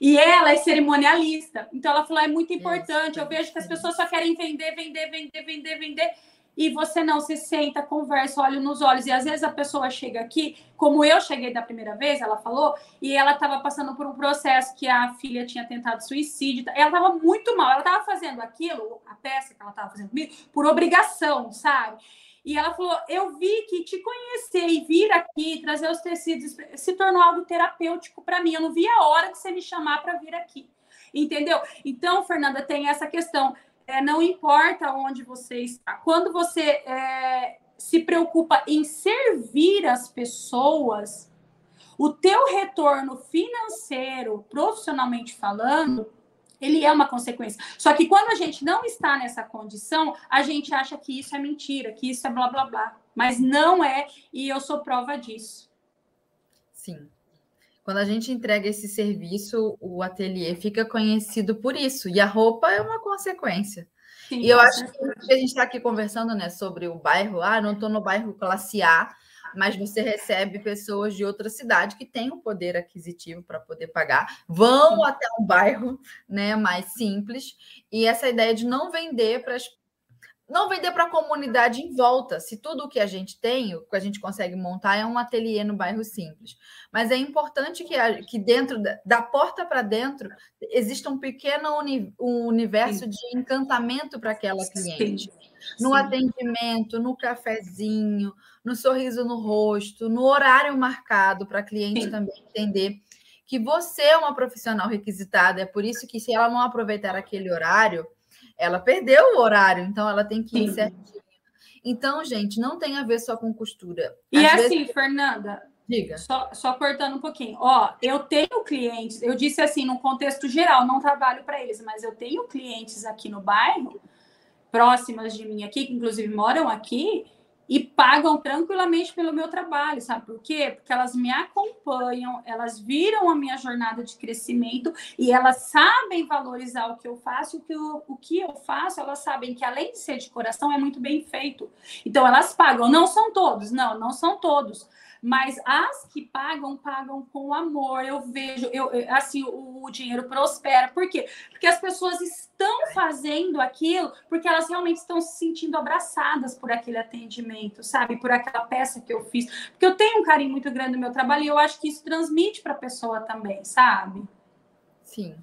E ela é cerimonialista. Então, ela falou: é muito importante. Eu vejo que as pessoas só querem vender, vender, vender, vender, vender e você não se senta, conversa, olha nos olhos. E às vezes a pessoa chega aqui, como eu cheguei da primeira vez, ela falou, e ela estava passando por um processo que a filha tinha tentado suicídio. Ela estava muito mal, ela estava fazendo aquilo, a peça que ela estava fazendo comigo, por obrigação, sabe? E ela falou: Eu vi que te conhecer e vir aqui, trazer os tecidos, se tornou algo terapêutico para mim. Eu não vi a hora de você me chamar para vir aqui. Entendeu? Então, Fernanda, tem essa questão é, não importa onde você está. Quando você é, se preocupa em servir as pessoas, o teu retorno financeiro, profissionalmente falando, ele é uma consequência. Só que quando a gente não está nessa condição, a gente acha que isso é mentira, que isso é blá blá blá. Mas não é, e eu sou prova disso. Sim. Quando a gente entrega esse serviço, o ateliê fica conhecido por isso, e a roupa é uma consequência. Sim, e eu acho que a gente está aqui conversando né, sobre o bairro, ah, não estou no bairro classe A, mas você recebe pessoas de outra cidade que têm o um poder aquisitivo para poder pagar, vão Sim. até um bairro né, mais simples, e essa ideia de não vender para as não vender para a comunidade em volta. Se tudo o que a gente tem, o que a gente consegue montar é um ateliê no bairro simples. Mas é importante que, a, que dentro da, da porta para dentro exista um pequeno uni, um universo Sim. de encantamento para aquela cliente. Sim. No Sim. atendimento, no cafezinho, no sorriso no rosto, no horário marcado para a cliente também entender que você é uma profissional requisitada. É por isso que se ela não aproveitar aquele horário, ela perdeu o horário, então ela tem que ir Sim. certinho. Então, gente, não tem a ver só com costura. E Às assim, vezes... Fernanda, Diga. Só, só, cortando um pouquinho. Ó, eu tenho clientes, eu disse assim, no contexto geral, não trabalho para eles, mas eu tenho clientes aqui no bairro, próximas de mim aqui, que inclusive moram aqui, e pagam tranquilamente pelo meu trabalho, sabe por quê? Porque elas me acompanham, elas viram a minha jornada de crescimento e elas sabem valorizar o que eu faço, o que eu, o que eu faço, elas sabem que além de ser de coração, é muito bem feito. Então elas pagam, não são todos, não, não são todos, mas as que pagam, pagam com amor. Eu vejo, eu, assim, o, o dinheiro prospera. Por quê? Porque as pessoas estão fazendo aquilo porque elas realmente estão se sentindo abraçadas por aquele atendimento, sabe? Por aquela peça que eu fiz. Porque eu tenho um carinho muito grande no meu trabalho e eu acho que isso transmite para a pessoa também, sabe? Sim.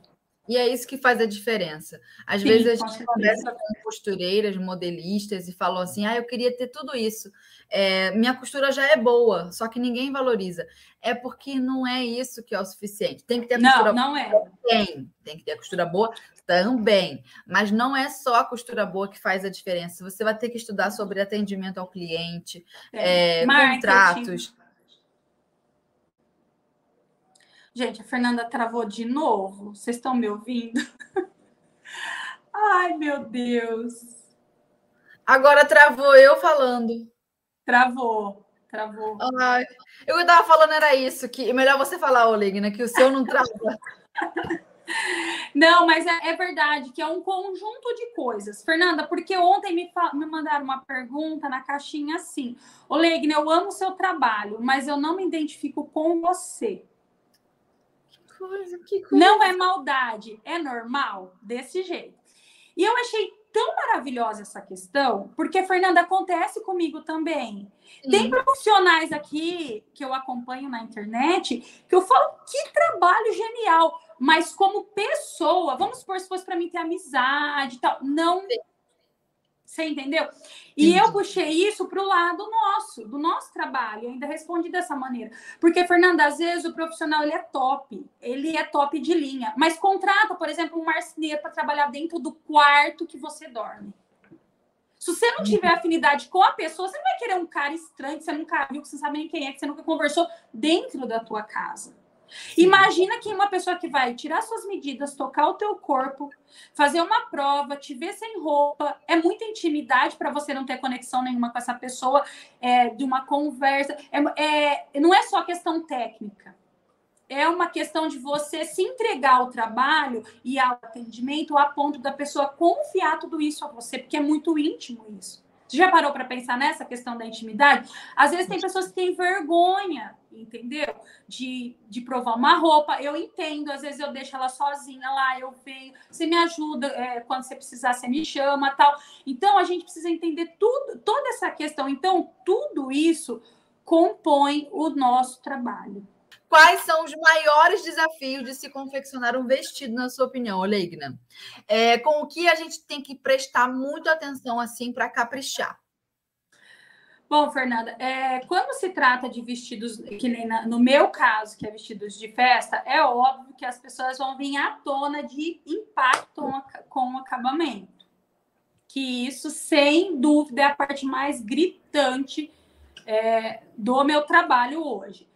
E é isso que faz a diferença. Às Sim, vezes a gente conversa com costureiras, modelistas e falam assim: ah, eu queria ter tudo isso. É, minha costura já é boa, só que ninguém valoriza. É porque não é isso que é o suficiente. Tem que ter a costura não, não é. boa. Tem, tem que ter a costura boa também. Mas não é só a costura boa que faz a diferença. Você vai ter que estudar sobre atendimento ao cliente, é. É, contratos Gente, a Fernanda travou de novo. Vocês estão me ouvindo? [LAUGHS] Ai, meu Deus. Agora travou eu falando. Travou, travou. Ai, eu estava falando era isso, que melhor você falar, Oligna, que o seu não trava. [LAUGHS] Não, mas é, é, verdade que é um conjunto de coisas. Fernanda, porque ontem me, me mandaram uma pergunta na caixinha assim: Olegna, eu amo o seu trabalho, mas eu não me identifico com você coisa, que coisa. Não é maldade, é normal, desse jeito. E eu achei tão maravilhosa essa questão, porque, Fernanda, acontece comigo também. Sim. Tem profissionais aqui que eu acompanho na internet que eu falo que trabalho genial, mas como pessoa, vamos supor se fosse para mim ter amizade e tal, não Sim. Você entendeu? E eu puxei isso para o lado nosso, do nosso trabalho. Eu ainda respondi dessa maneira. Porque, Fernanda, às vezes o profissional ele é top, ele é top de linha, mas contrata, por exemplo, um marceneiro para trabalhar dentro do quarto que você dorme. Se você não tiver afinidade com a pessoa, você não vai querer um cara estranho que você nunca viu, que você não sabe nem quem é, que você nunca conversou dentro da tua casa. Imagina que uma pessoa que vai tirar suas medidas, tocar o teu corpo, fazer uma prova, te ver sem roupa, é muita intimidade para você não ter conexão nenhuma com essa pessoa, é, de uma conversa. É, é, não é só questão técnica. É uma questão de você se entregar ao trabalho e ao atendimento a ponto da pessoa confiar tudo isso a você, porque é muito íntimo isso. Você já parou para pensar nessa questão da intimidade? Às vezes tem pessoas que têm vergonha, entendeu? De, de provar uma roupa. Eu entendo, às vezes eu deixo ela sozinha lá, eu venho, você me ajuda, é, quando você precisar, você me chama tal. Então a gente precisa entender tudo, toda essa questão. Então, tudo isso compõe o nosso trabalho. Quais são os maiores desafios de se confeccionar um vestido, na sua opinião, Olegna? É, com o que a gente tem que prestar muita atenção assim para caprichar? Bom, Fernanda, é, quando se trata de vestidos, que nem na, no meu caso, que é vestidos de festa, é óbvio que as pessoas vão vir à tona de impacto com o acabamento. Que isso, sem dúvida, é a parte mais gritante é, do meu trabalho hoje.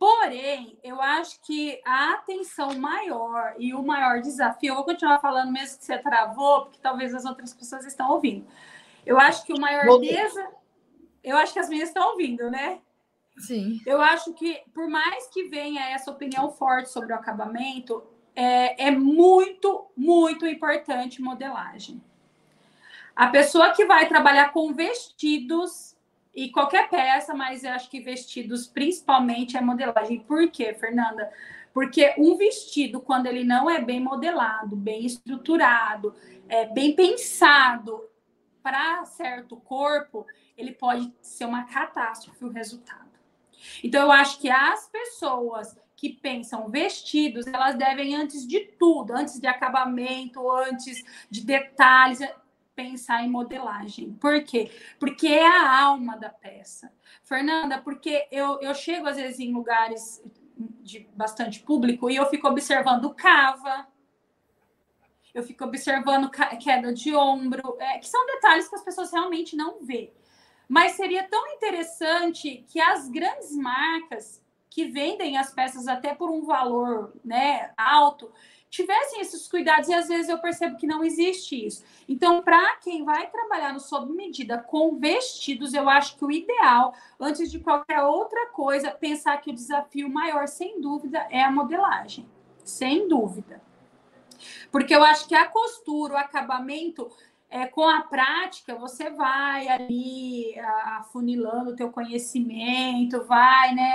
Porém, eu acho que a atenção maior e o maior desafio, eu vou continuar falando mesmo que você travou, porque talvez as outras pessoas estão ouvindo. Eu acho que o maior desafio. Eu acho que as minhas estão ouvindo, né? Sim. Eu acho que, por mais que venha essa opinião forte sobre o acabamento, é, é muito, muito importante modelagem. A pessoa que vai trabalhar com vestidos e qualquer peça, mas eu acho que vestidos principalmente é modelagem. Por quê, Fernanda? Porque um vestido, quando ele não é bem modelado, bem estruturado, é, bem pensado, para certo corpo, ele pode ser uma catástrofe o resultado. Então, eu acho que as pessoas que pensam vestidos, elas devem, antes de tudo, antes de acabamento, antes de detalhes, pensar em modelagem. Por quê? Porque é a alma da peça. Fernanda, porque eu, eu chego às vezes em lugares de bastante público e eu fico observando cava, eu fico observando queda de ombro, é, que são detalhes que as pessoas realmente não vê. Mas seria tão interessante que as grandes marcas que vendem as peças até por um valor né, alto tivessem esses cuidados e às vezes eu percebo que não existe isso. Então, para quem vai trabalhar no sob medida com vestidos, eu acho que o ideal, antes de qualquer outra coisa, pensar que o desafio maior, sem dúvida, é a modelagem. Sem dúvida. Porque eu acho que a costura, o acabamento, é, com a prática, você vai ali afunilando o teu conhecimento, vai, né,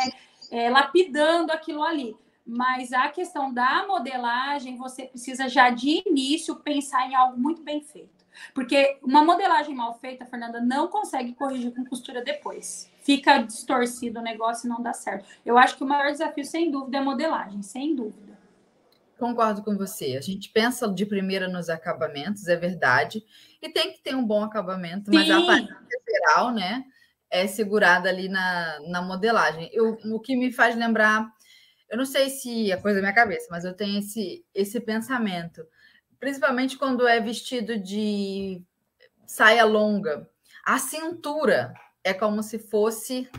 é, lapidando aquilo ali. Mas a questão da modelagem, você precisa já de início pensar em algo muito bem feito. Porque uma modelagem mal feita, Fernanda, não consegue corrigir com costura depois. Fica distorcido o negócio e não dá certo. Eu acho que o maior desafio, sem dúvida, é modelagem, sem dúvida. Concordo com você. A gente pensa de primeira nos acabamentos, é verdade. E tem que ter um bom acabamento, Sim. mas a aparência geral, né, é segurada ali na, na modelagem. Eu, o que me faz lembrar, eu não sei se é coisa da minha cabeça, mas eu tenho esse, esse pensamento. Principalmente quando é vestido de saia longa. A cintura é como se fosse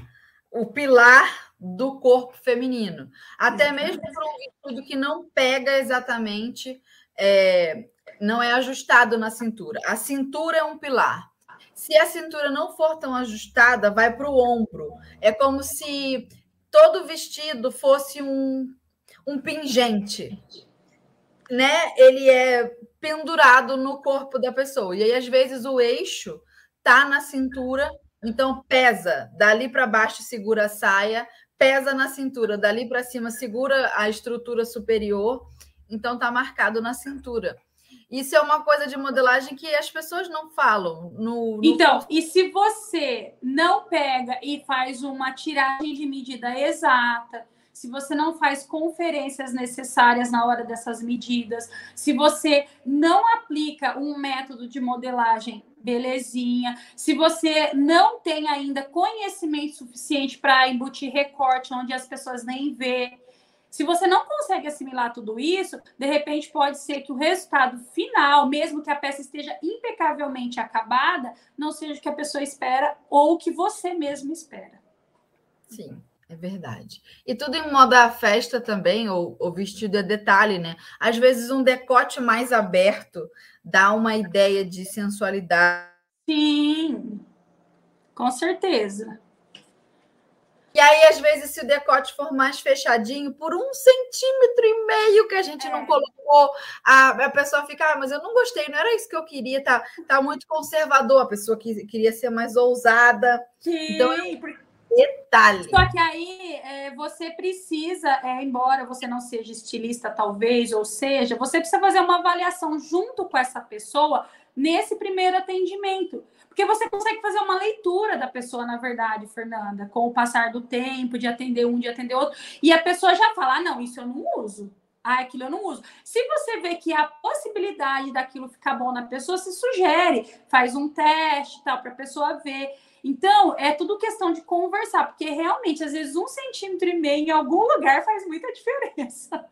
o pilar do corpo feminino. Até mesmo para um vestido que não pega exatamente, é, não é ajustado na cintura. A cintura é um pilar. Se a cintura não for tão ajustada, vai para o ombro. É como se todo vestido fosse um, um pingente. Né? Ele é pendurado no corpo da pessoa. E aí, às vezes, o eixo tá na cintura, então pesa. Dali para baixo segura a saia, pesa na cintura, dali para cima segura a estrutura superior, então está marcado na cintura. Isso é uma coisa de modelagem que as pessoas não falam. No, no... Então, e se você não pega e faz uma tiragem de medida exata, se você não faz conferências necessárias na hora dessas medidas, se você não aplica um método de modelagem belezinha. Se você não tem ainda conhecimento suficiente para embutir recorte onde as pessoas nem vê, se você não consegue assimilar tudo isso, de repente pode ser que o resultado final, mesmo que a peça esteja impecavelmente acabada, não seja o que a pessoa espera ou o que você mesmo espera. Sim. É verdade. E tudo em moda festa também, ou, ou vestido é detalhe, né? Às vezes um decote mais aberto dá uma ideia de sensualidade. Sim, com certeza. E aí, às vezes, se o decote for mais fechadinho, por um centímetro e meio que a gente é. não colocou, a, a pessoa fica, ah, mas eu não gostei, não era isso que eu queria, tá, tá muito conservador, a pessoa que queria ser mais ousada. Sim, então, eu, detalhe. Só que aí é, você precisa, é, embora você não seja estilista, talvez, ou seja, você precisa fazer uma avaliação junto com essa pessoa nesse primeiro atendimento. Porque você consegue fazer uma leitura da pessoa, na verdade, Fernanda, com o passar do tempo, de atender um, de atender outro, e a pessoa já fala: ah, não, isso eu não uso. Ah, aquilo eu não uso. Se você vê que a possibilidade daquilo ficar bom na pessoa, se sugere, faz um teste tal, para a pessoa ver. Então, é tudo questão de conversar, porque realmente, às vezes, um centímetro e meio em algum lugar faz muita [LAUGHS] diferença.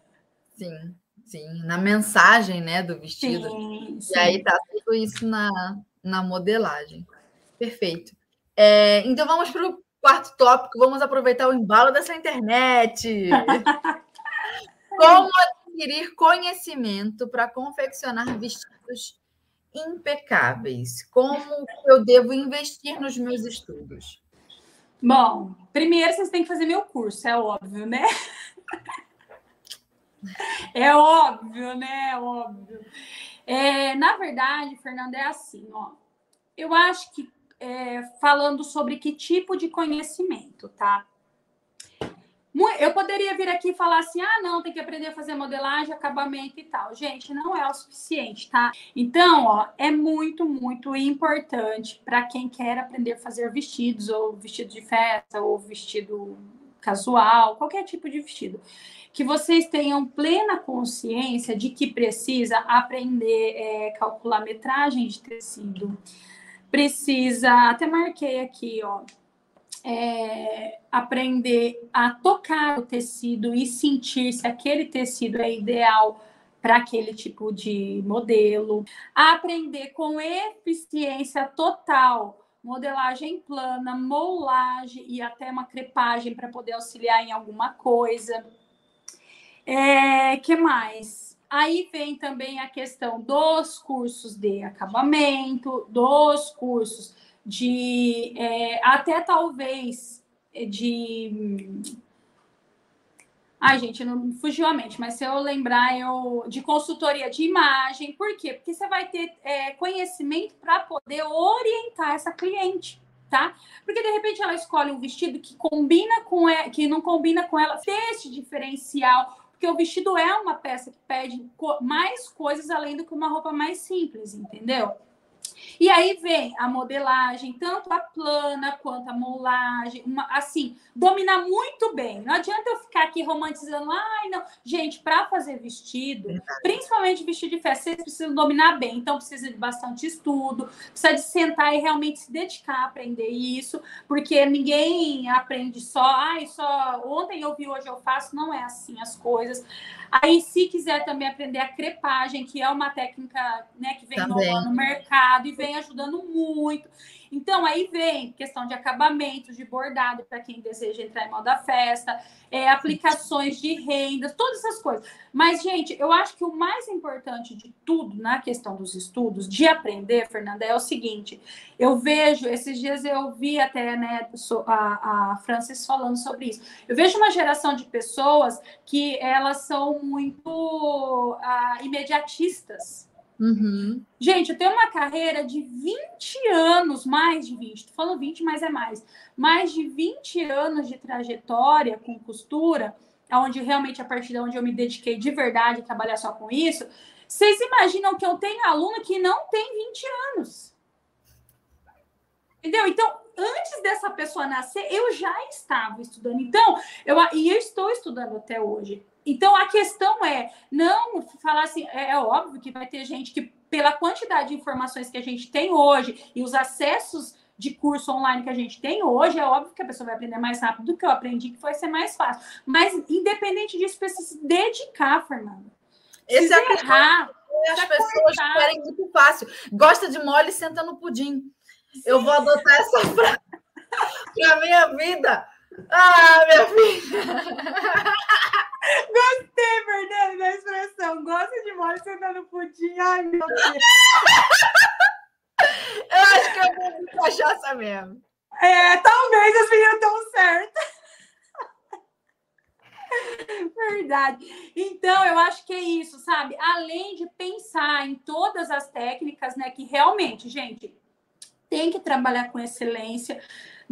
Sim, sim. Na mensagem, né, do vestido. Sim, sim. E aí tá tudo isso na, na modelagem. Perfeito. É, então, vamos para o quarto tópico. Vamos aproveitar o embalo dessa internet. [LAUGHS] Como adquirir conhecimento para confeccionar vestidos impecáveis? Como eu devo investir nos meus estudos? Bom, primeiro vocês têm que fazer meu curso, é óbvio, né? [LAUGHS] [LAUGHS] É óbvio, né? É óbvio. É, na verdade, Fernanda, é assim, ó. Eu acho que é, falando sobre que tipo de conhecimento, tá? Eu poderia vir aqui e falar assim: ah, não, tem que aprender a fazer modelagem, acabamento e tal. Gente, não é o suficiente, tá? Então, ó, é muito, muito importante para quem quer aprender a fazer vestidos, ou vestido de festa, ou vestido casual, qualquer tipo de vestido. Que vocês tenham plena consciência de que precisa aprender é, calcular metragem de tecido. Precisa, até marquei aqui, ó é, aprender a tocar o tecido e sentir se aquele tecido é ideal para aquele tipo de modelo, aprender com eficiência total modelagem plana, molagem e até uma crepagem para poder auxiliar em alguma coisa. É, que mais? Aí vem também a questão dos cursos de acabamento, dos cursos de é, até talvez de Ai, gente, não fugiu a mente, mas se eu lembrar, eu de consultoria de imagem, por quê? Porque você vai ter é, conhecimento para poder orientar essa cliente, tá? Porque de repente ela escolhe um vestido que combina com ela, que não combina com ela, ter esse diferencial, porque o vestido é uma peça que pede mais coisas além do que uma roupa mais simples, entendeu? E aí vem a modelagem, tanto a plana quanto a molagem, uma, assim, dominar muito bem. Não adianta eu ficar aqui romantizando, ai, não. Gente, para fazer vestido, principalmente vestido de festa, vocês precisam dominar bem. Então, precisa de bastante estudo, precisa de sentar e realmente se dedicar a aprender isso, porque ninguém aprende só, ai, só ontem eu vi, hoje eu faço. Não é assim as coisas. Aí, se quiser também aprender a crepagem, que é uma técnica né, que vem no mercado e vem ajudando muito. Então, aí vem questão de acabamento, de bordado, para quem deseja entrar em moda festa, é, aplicações de rendas, todas essas coisas. Mas, gente, eu acho que o mais importante de tudo na questão dos estudos, de aprender, Fernanda, é o seguinte: eu vejo, esses dias eu vi até né, a, a Francis falando sobre isso. Eu vejo uma geração de pessoas que elas são muito uh, imediatistas Uhum. Gente, eu tenho uma carreira de 20 anos, mais de 20, tô falando 20, mas é mais. Mais de 20 anos de trajetória com costura, onde realmente a partir de onde eu me dediquei de verdade a trabalhar só com isso. Vocês imaginam que eu tenho aluno que não tem 20 anos? Entendeu? Então, antes dessa pessoa nascer, eu já estava estudando. Então, eu, e eu estou estudando até hoje. Então a questão é não falar assim, é, é, óbvio que vai ter gente que, pela quantidade de informações que a gente tem hoje e os acessos de curso online que a gente tem hoje, é óbvio que a pessoa vai aprender mais rápido do que eu aprendi, que vai ser mais fácil. Mas, independente disso, precisa se dedicar, Fernanda. Esse é errar, as pessoas querem muito fácil. Gosta de mole, senta no pudim. Sim. Eu vou adotar essa [LAUGHS] frase para minha vida. Ah, minha filha! [LAUGHS] Gostei, Fernanda, da expressão. Gosta de mole sentando pudim. Ai, meu Deus. Eu acho que eu vou de cachaça mesmo. É, talvez as meninas estão certas. Verdade. Então, eu acho que é isso, sabe? Além de pensar em todas as técnicas, né? Que realmente, gente, tem que trabalhar com excelência.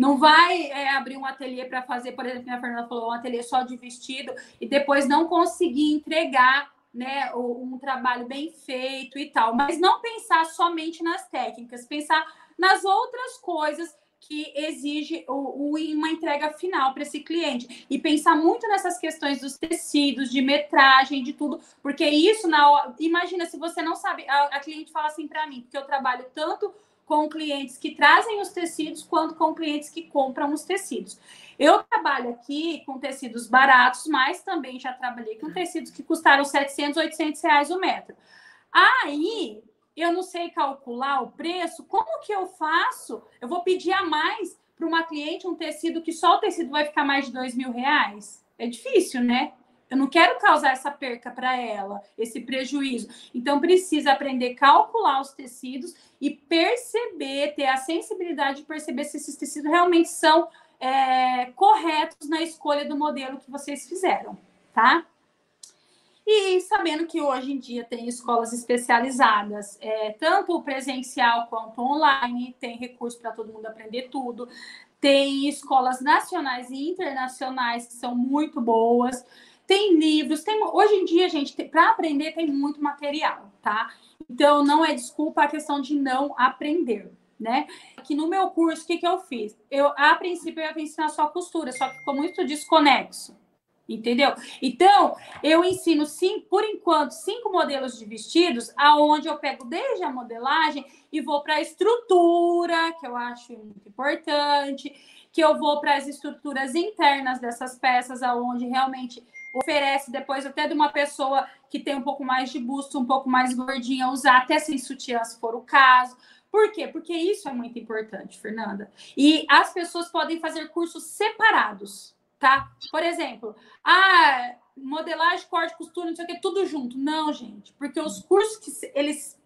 Não vai é, abrir um ateliê para fazer, por exemplo, a Fernanda falou, um ateliê só de vestido e depois não conseguir entregar né, um trabalho bem feito e tal. Mas não pensar somente nas técnicas, pensar nas outras coisas que exige uma entrega final para esse cliente e pensar muito nessas questões dos tecidos, de metragem, de tudo, porque isso na imagina se você não sabe, a, a cliente fala assim para mim, porque eu trabalho tanto com clientes que trazem os tecidos quanto com clientes que compram os tecidos. Eu trabalho aqui com tecidos baratos, mas também já trabalhei com tecidos que custaram 700, 800 reais o metro. Aí, eu não sei calcular o preço, como que eu faço? Eu vou pedir a mais para uma cliente um tecido que só o tecido vai ficar mais de dois mil reais? É difícil, né? Eu não quero causar essa perca para ela, esse prejuízo. Então, precisa aprender a calcular os tecidos e perceber, ter a sensibilidade de perceber se esses tecidos realmente são é, corretos na escolha do modelo que vocês fizeram, tá? E sabendo que hoje em dia tem escolas especializadas, é, tanto presencial quanto online, tem recurso para todo mundo aprender tudo. tem escolas nacionais e internacionais que são muito boas, tem livros, tem hoje em dia, gente, para aprender tem muito material, tá? Então não é desculpa a questão de não aprender, né? Aqui no meu curso, o que, que eu fiz? Eu, a princípio, eu ia ensinar só costura, só que ficou muito desconexo. Entendeu? Então, eu ensino, sim, por enquanto, cinco modelos de vestidos, aonde eu pego desde a modelagem e vou para a estrutura, que eu acho muito importante, que eu vou para as estruturas internas dessas peças, aonde realmente oferece depois até de uma pessoa que tem um pouco mais de busto, um pouco mais gordinha, usar até sem sutiã, se for o caso. Por quê? Porque isso é muito importante, Fernanda. E as pessoas podem fazer cursos separados tá? Por exemplo, ah, modelagem, corte, costura, não sei o que, tudo junto. Não, gente, porque os cursos que eles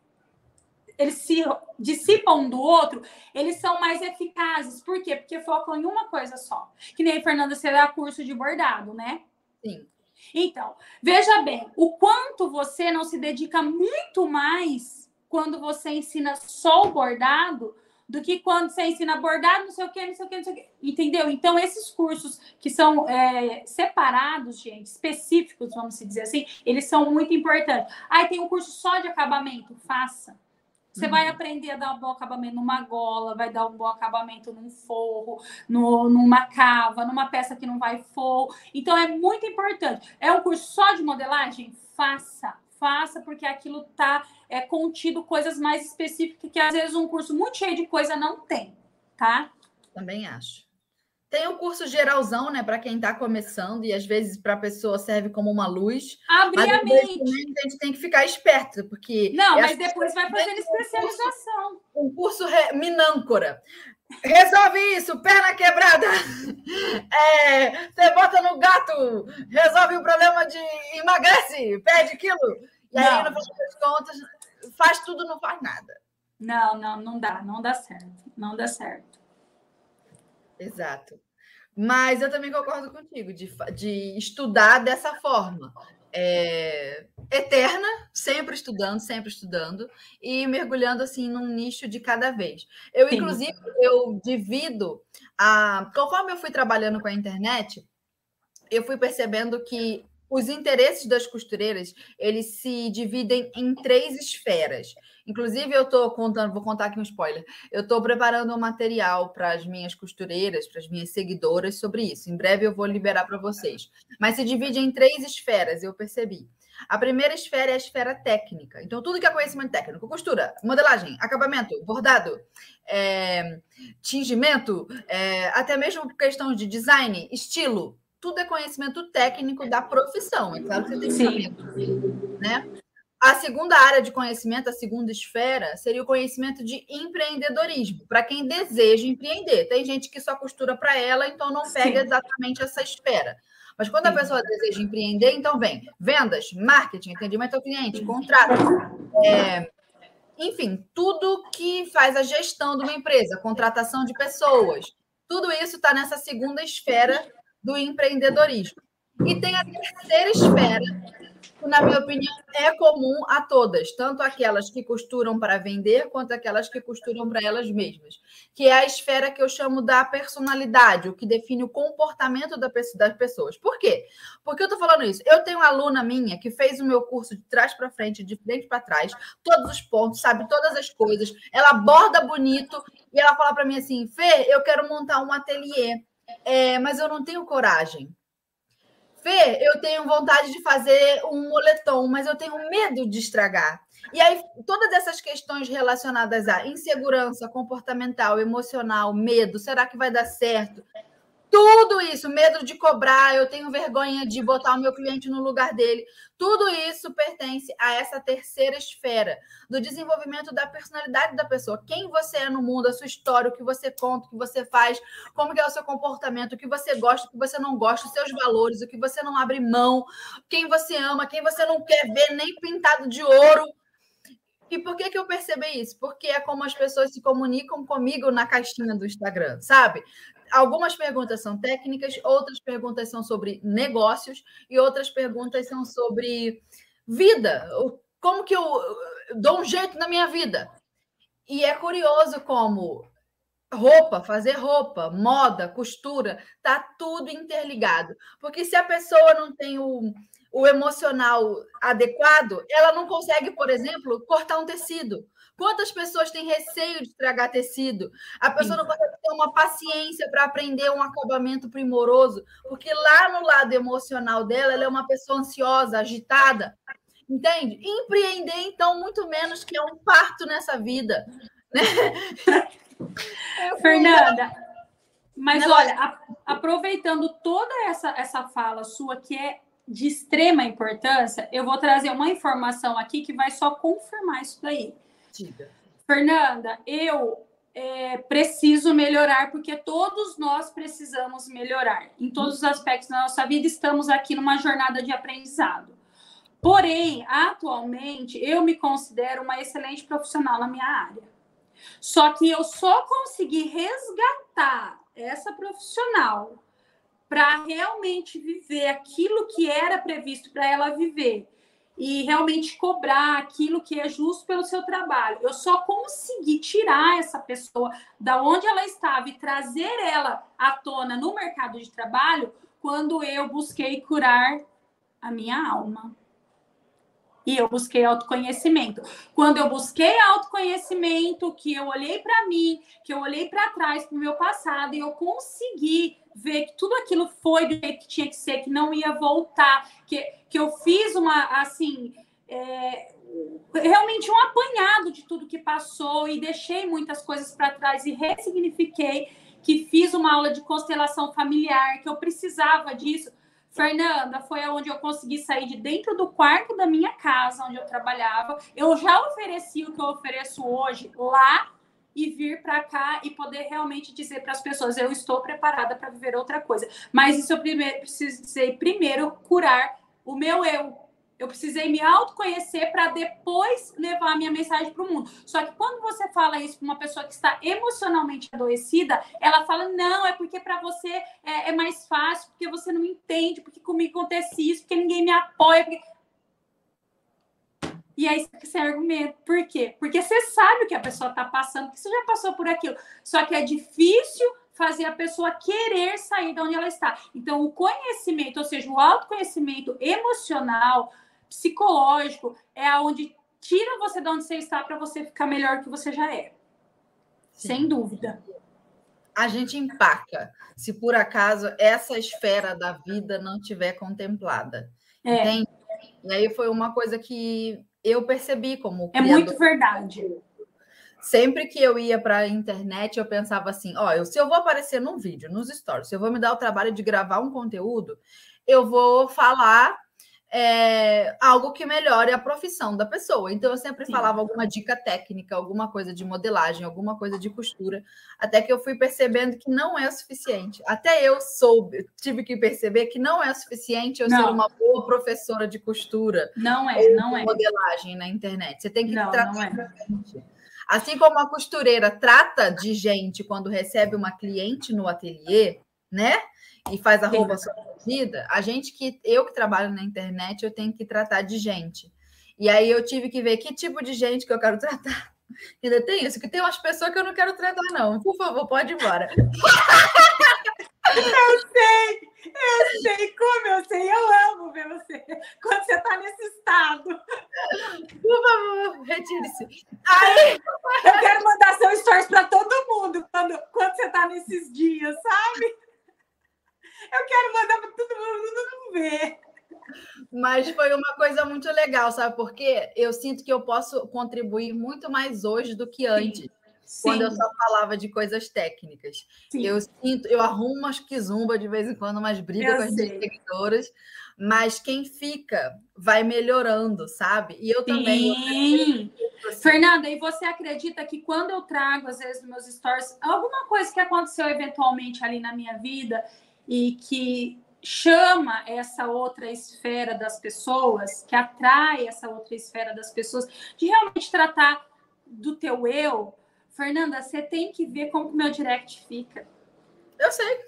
eles se dissipam um do outro, eles são mais eficazes. Por quê? Porque focam em uma coisa só. Que nem a Fernanda, você dá curso de bordado, né? Sim. Então, veja bem, o quanto você não se dedica muito mais quando você ensina só o bordado do que quando você ensina bordado, não sei o que, não sei o que, não sei o que. Entendeu? Então, esses cursos que são é, separados, gente, específicos, vamos dizer assim, eles são muito importantes. Aí tem um curso só de acabamento, faça. Você uhum. vai aprender a dar um bom acabamento numa gola, vai dar um bom acabamento num forro, no, numa cava, numa peça que não vai forro. Então é muito importante. É um curso só de modelagem? Faça faça, porque aquilo está é, contido coisas mais específicas que às vezes um curso muito cheio de coisa não tem, tá? Também acho. Tem o curso geralzão, né, para quem está começando, e às vezes para a pessoa serve como uma luz. Abrir a mente. A gente tem que ficar esperto, porque. Não, mas depois vai fazendo especialização. Um curso, um curso re... Minâncora. Resolve isso, perna quebrada. [LAUGHS] É, você bota no gato, resolve o problema de emagrece, perde quilo. E aí, no final das contas, faz tudo, não faz nada. Não, não, não dá, não dá certo. Não dá certo. Exato. Mas eu também concordo contigo de, de estudar dessa forma é, eterna, sempre estudando, sempre estudando e mergulhando assim num nicho de cada vez. Eu, Sim. inclusive, eu divido a. Conforme eu fui trabalhando com a internet, eu fui percebendo que os interesses das costureiras eles se dividem em três esferas. Inclusive, eu estou contando, vou contar aqui um spoiler. Eu estou preparando um material para as minhas costureiras, para as minhas seguidoras sobre isso. Em breve eu vou liberar para vocês. Mas se divide em três esferas, eu percebi. A primeira esfera é a esfera técnica. Então, tudo que é conhecimento técnico, costura, modelagem, acabamento, bordado, é, tingimento, é, até mesmo questão de design, estilo, tudo é conhecimento técnico da profissão. É claro que você tem que saber, né? A segunda área de conhecimento, a segunda esfera, seria o conhecimento de empreendedorismo, para quem deseja empreender. Tem gente que só costura para ela, então não pega Sim. exatamente essa esfera. Mas quando a pessoa deseja empreender, então vem vendas, marketing, atendimento ao cliente, contrato, é, enfim, tudo que faz a gestão de uma empresa, contratação de pessoas, tudo isso está nessa segunda esfera do empreendedorismo. E tem a terceira esfera, na minha opinião, é comum a todas, tanto aquelas que costuram para vender, quanto aquelas que costuram para elas mesmas, que é a esfera que eu chamo da personalidade, o que define o comportamento das pessoas. Por quê? Porque eu estou falando isso? Eu tenho uma aluna minha que fez o meu curso de trás para frente, de frente para trás, todos os pontos, sabe todas as coisas, ela borda bonito e ela fala para mim assim: Fê, eu quero montar um ateliê, é, mas eu não tenho coragem. Fê, eu tenho vontade de fazer um moletom, mas eu tenho medo de estragar. E aí, todas essas questões relacionadas à insegurança comportamental, emocional, medo, será que vai dar certo? Tudo isso, medo de cobrar, eu tenho vergonha de botar o meu cliente no lugar dele. Tudo isso pertence a essa terceira esfera do desenvolvimento da personalidade da pessoa. Quem você é no mundo, a sua história, o que você conta, o que você faz, como é o seu comportamento, o que você gosta, o que você não gosta, os seus valores, o que você não abre mão, quem você ama, quem você não quer ver nem pintado de ouro. E por que, que eu percebi isso? Porque é como as pessoas se comunicam comigo na caixinha do Instagram, sabe? Algumas perguntas são técnicas, outras perguntas são sobre negócios e outras perguntas são sobre vida. Como que eu dou um jeito na minha vida? E é curioso como roupa, fazer roupa, moda, costura, tá tudo interligado. Porque se a pessoa não tem o, o emocional adequado, ela não consegue, por exemplo, cortar um tecido. Quantas pessoas têm receio de estragar tecido? A pessoa Sim. não consegue ter uma paciência para aprender um acabamento primoroso, porque lá no lado emocional dela, ela é uma pessoa ansiosa, agitada. Entende? Empreender, então, muito menos que é um parto nessa vida. Né? [LAUGHS] Fernanda, mas não, olha, a, aproveitando toda essa, essa fala sua, que é de extrema importância, eu vou trazer uma informação aqui que vai só confirmar isso daí. Diga. Fernanda, eu é, preciso melhorar, porque todos nós precisamos melhorar. Em todos os aspectos da nossa vida, estamos aqui numa jornada de aprendizado. Porém, atualmente, eu me considero uma excelente profissional na minha área. Só que eu só consegui resgatar essa profissional para realmente viver aquilo que era previsto para ela viver e realmente cobrar aquilo que é justo pelo seu trabalho. Eu só consegui tirar essa pessoa da onde ela estava e trazer ela à tona no mercado de trabalho quando eu busquei curar a minha alma. E eu busquei autoconhecimento. Quando eu busquei autoconhecimento, que eu olhei para mim, que eu olhei para trás, para o meu passado, e eu consegui ver que tudo aquilo foi do jeito que tinha que ser, que não ia voltar, que, que eu fiz uma, assim, é, realmente um apanhado de tudo que passou e deixei muitas coisas para trás e ressignifiquei, que fiz uma aula de constelação familiar, que eu precisava disso Fernanda, foi aonde eu consegui sair de dentro do quarto da minha casa, onde eu trabalhava. Eu já ofereci o que eu ofereço hoje lá e vir para cá e poder realmente dizer para as pessoas: eu estou preparada para viver outra coisa. Mas isso eu primeiro, preciso dizer, primeiro, curar o meu eu, eu precisei me autoconhecer para depois levar a minha mensagem para o mundo. Só que quando você fala isso para uma pessoa que está emocionalmente adoecida, ela fala: não, é porque para você é, é, mais fácil, porque você não entende, porque comigo acontece isso, porque ninguém me apoia. Porque... E aí você argumenta. Por quê? Porque você sabe o que a pessoa está passando, porque você já passou por aquilo. Só que é difícil fazer a pessoa querer sair de onde ela está. Então, o conhecimento, ou seja, o autoconhecimento emocional, psicológico é aonde tira você de onde você está para você ficar melhor que você já é. Sim. Sem dúvida. A gente empaca se por acaso essa esfera da vida não tiver contemplada. É. Entende? E aí foi uma coisa que eu percebi como. É muito verdade. Sempre que eu ia para a internet, eu pensava assim: ó, eu, se eu vou aparecer num vídeo, nos stories, se eu vou me dar o trabalho de gravar um conteúdo, eu vou falar é, algo que melhore a profissão da pessoa. Então, eu sempre Sim. falava alguma dica técnica, alguma coisa de modelagem, alguma coisa de costura, até que eu fui percebendo que não é o suficiente. Até eu soube, tive que perceber que não é o suficiente eu não. ser uma boa professora de costura. Não é, não é. Modelagem na internet. Você tem que não, tratar não é. Assim como a costureira trata de gente quando recebe uma cliente no ateliê, né? E faz a roupa sua vida, a gente que eu que trabalho na internet, eu tenho que tratar de gente. E aí eu tive que ver que tipo de gente que eu quero [LAUGHS] tratar. Ainda tem isso, que tem umas pessoas que eu não quero tratar, não. Por favor, pode ir embora. [LAUGHS] Eu sei, eu sei, como eu sei, eu amo ver você quando você está nesse estado. Por favor, retire-se. Aí, eu quero mandar seu stories para todo mundo quando, quando você está nesses dias, sabe? Eu quero mandar para todo mundo, todo mundo ver. Mas foi uma coisa muito legal, sabe por quê? Eu sinto que eu posso contribuir muito mais hoje do que antes. Sim. Quando eu só falava de coisas técnicas. Sim. Eu sinto, eu arrumo umas quizumba de vez em quando, umas brigas eu com as minhas seguidoras, mas quem fica vai melhorando, sabe? E eu Sim. também. Assim. Fernanda, e você acredita que quando eu trago, às vezes, nos meus stories, alguma coisa que aconteceu eventualmente ali na minha vida, e que chama essa outra esfera das pessoas, que atrai essa outra esfera das pessoas, de realmente tratar do teu eu, Fernanda, você tem que ver como que o meu direct fica. Eu sei.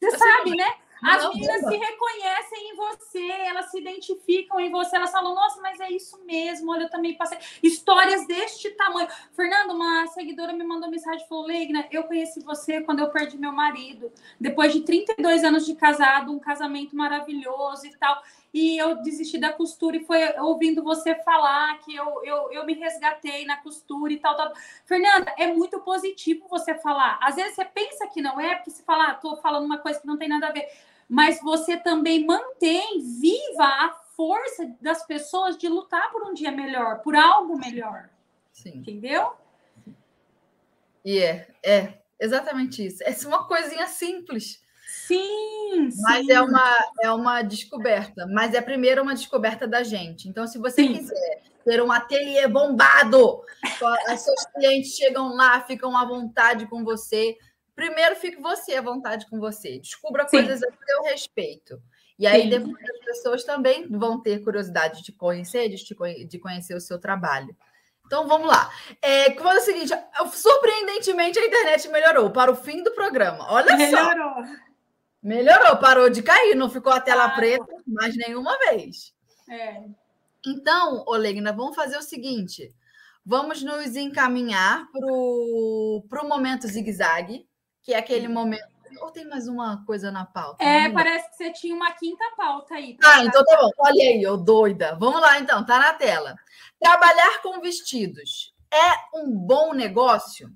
Você eu sabe, sei. né? As meninas se reconhecem em você, elas se identificam em você, elas falam, nossa, mas é isso mesmo, olha, eu também passei. Histórias deste tamanho. Fernando, uma seguidora me mandou mensagem, falou, Legna, eu conheci você quando eu perdi meu marido. Depois de 32 anos de casado, um casamento maravilhoso e tal e eu desisti da costura e foi ouvindo você falar que eu, eu, eu me resgatei na costura e tal, tal. Fernanda, é muito positivo você falar. Às vezes você pensa que não é, porque você fala, ah, tô falando uma coisa que não tem nada a ver. Mas você também mantém viva a força das pessoas de lutar por um dia melhor, por algo melhor. Sim. Entendeu? E é, é exatamente isso. É uma coisinha simples Sim, Mas é uma, é uma descoberta. Mas é primeiro uma descoberta da gente. Então, se você sim. quiser ter um ateliê bombado, os seus clientes chegam lá, ficam à vontade com você. Primeiro, fique você à vontade com você. Descubra sim. coisas a seu respeito. E aí, sim. depois, as pessoas também vão ter curiosidade de conhecer, de, de conhecer o seu trabalho. Então vamos lá. É, é o seguinte: surpreendentemente a internet melhorou para o fim do programa. Olha melhorou. só. Melhorou, parou de cair, não ficou a tela ah, preta mais nenhuma vez. É. Então, Olegna, vamos fazer o seguinte: vamos nos encaminhar para o momento zigue-zague, que é aquele momento. Ou tem mais uma coisa na pauta? É, parece que você tinha uma quinta pauta aí. Ah, então tá bom. Olha aí, eu doida. Vamos lá, então, tá na tela. Trabalhar com vestidos é um bom negócio?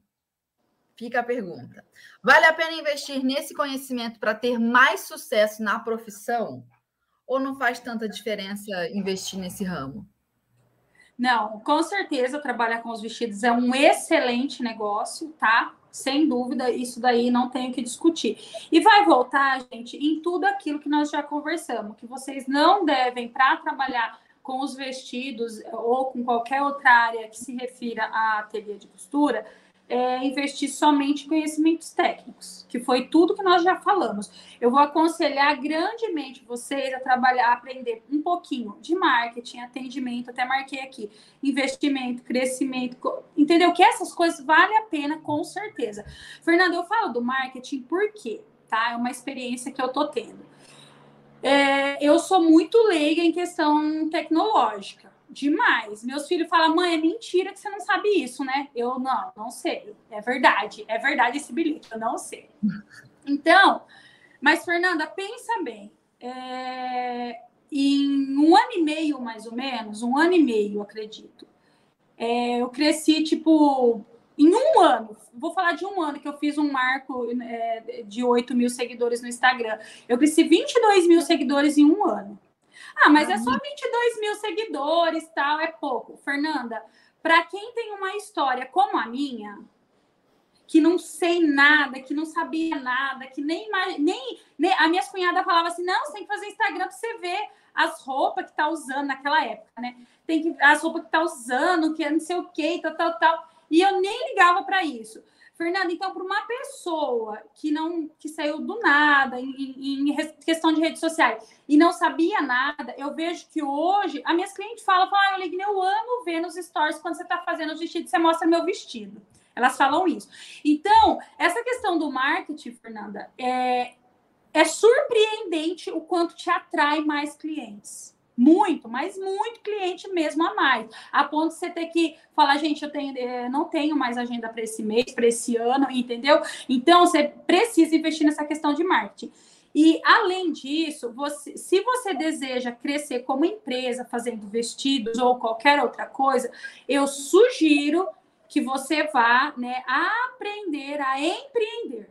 Fica a pergunta. Vale a pena investir nesse conhecimento para ter mais sucesso na profissão? Ou não faz tanta diferença investir nesse ramo? Não, com certeza trabalhar com os vestidos é um excelente negócio, tá? Sem dúvida, isso daí não tenho que discutir. E vai voltar, gente, em tudo aquilo que nós já conversamos, que vocês não devem, para trabalhar com os vestidos ou com qualquer outra área que se refira à ateliê de costura, é, investir somente em conhecimentos técnicos, que foi tudo que nós já falamos. Eu vou aconselhar grandemente vocês a trabalhar, a aprender um pouquinho de marketing, atendimento, até marquei aqui, investimento, crescimento, entendeu? Que essas coisas valem a pena, com certeza. Fernando, eu falo do marketing por quê? Tá? É uma experiência que eu tô tendo. É, eu sou muito leiga em questão tecnológica demais. Meus filhos falam, mãe, é mentira que você não sabe isso, né? Eu não, não sei. É verdade, é verdade esse bilhete, eu não sei. [LAUGHS] Então, mas Fernanda, pensa bem. É, em um ano e meio, mais ou menos, um ano e meio, acredito. É, eu cresci, tipo, em um ano, vou falar de um ano que eu fiz um marco é, de 8 mil seguidores no Instagram. Eu cresci 22 mil seguidores em um ano. Ah, mas é só 22 mil seguidores, tal, é pouco. Fernanda, para quem tem uma história como a minha, que não sei nada, que não sabia nada, que nem, nem, nem a minha cunhada falava assim: não, você tem que fazer Instagram para você ver as roupas que tá usando naquela época, né? Tem que as roupas que tá usando, que é não sei o que, tal, tal, tal. E eu nem ligava para isso. Fernanda, então, para uma pessoa que não que saiu do nada em, em, questão de redes sociais e não sabia nada, eu vejo que hoje a minhas clientes falam, falam ah, eu, eu amo ver nos stories quando você está fazendo os vestidos, você mostra meu vestido. Elas falam isso. Então, essa questão do marketing, Fernanda, é, é surpreendente o quanto te atrai mais clientes. Muito, mas muito cliente mesmo a mais. A ponto de você ter que falar, gente, eu tenho, eh, não tenho mais agenda para esse mês, para esse ano, entendeu? Então, você precisa investir nessa questão de marketing. E além disso, você, se você deseja crescer como empresa, fazendo vestidos ou qualquer outra coisa, eu sugiro que você vá né, aprender a empreender.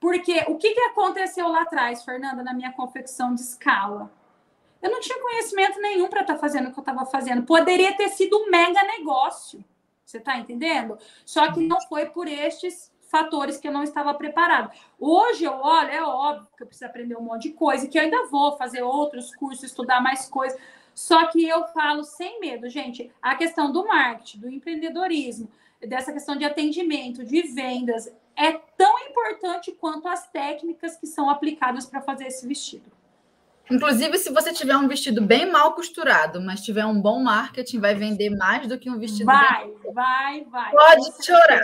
Porque o que, que aconteceu lá atrás, Fernanda, na minha confecção de escala? Eu não tinha conhecimento nenhum para estar tá fazendo o que eu estava fazendo. Poderia ter sido um mega negócio. Você está entendendo? Só que não foi por estes fatores que eu não estava preparado. Hoje eu olho, é óbvio que eu preciso aprender um monte de coisa, que eu ainda vou fazer outros cursos, estudar mais coisas. Só que eu falo sem medo, gente. A questão do marketing, do empreendedorismo, dessa questão de atendimento, de vendas, é tão importante quanto as técnicas que são aplicadas para fazer esse vestido. Inclusive, se você tiver um vestido bem mal costurado, mas tiver um bom marketing, vai vender mais do que um vestido vai, bem... vai, vai. Pode chorar.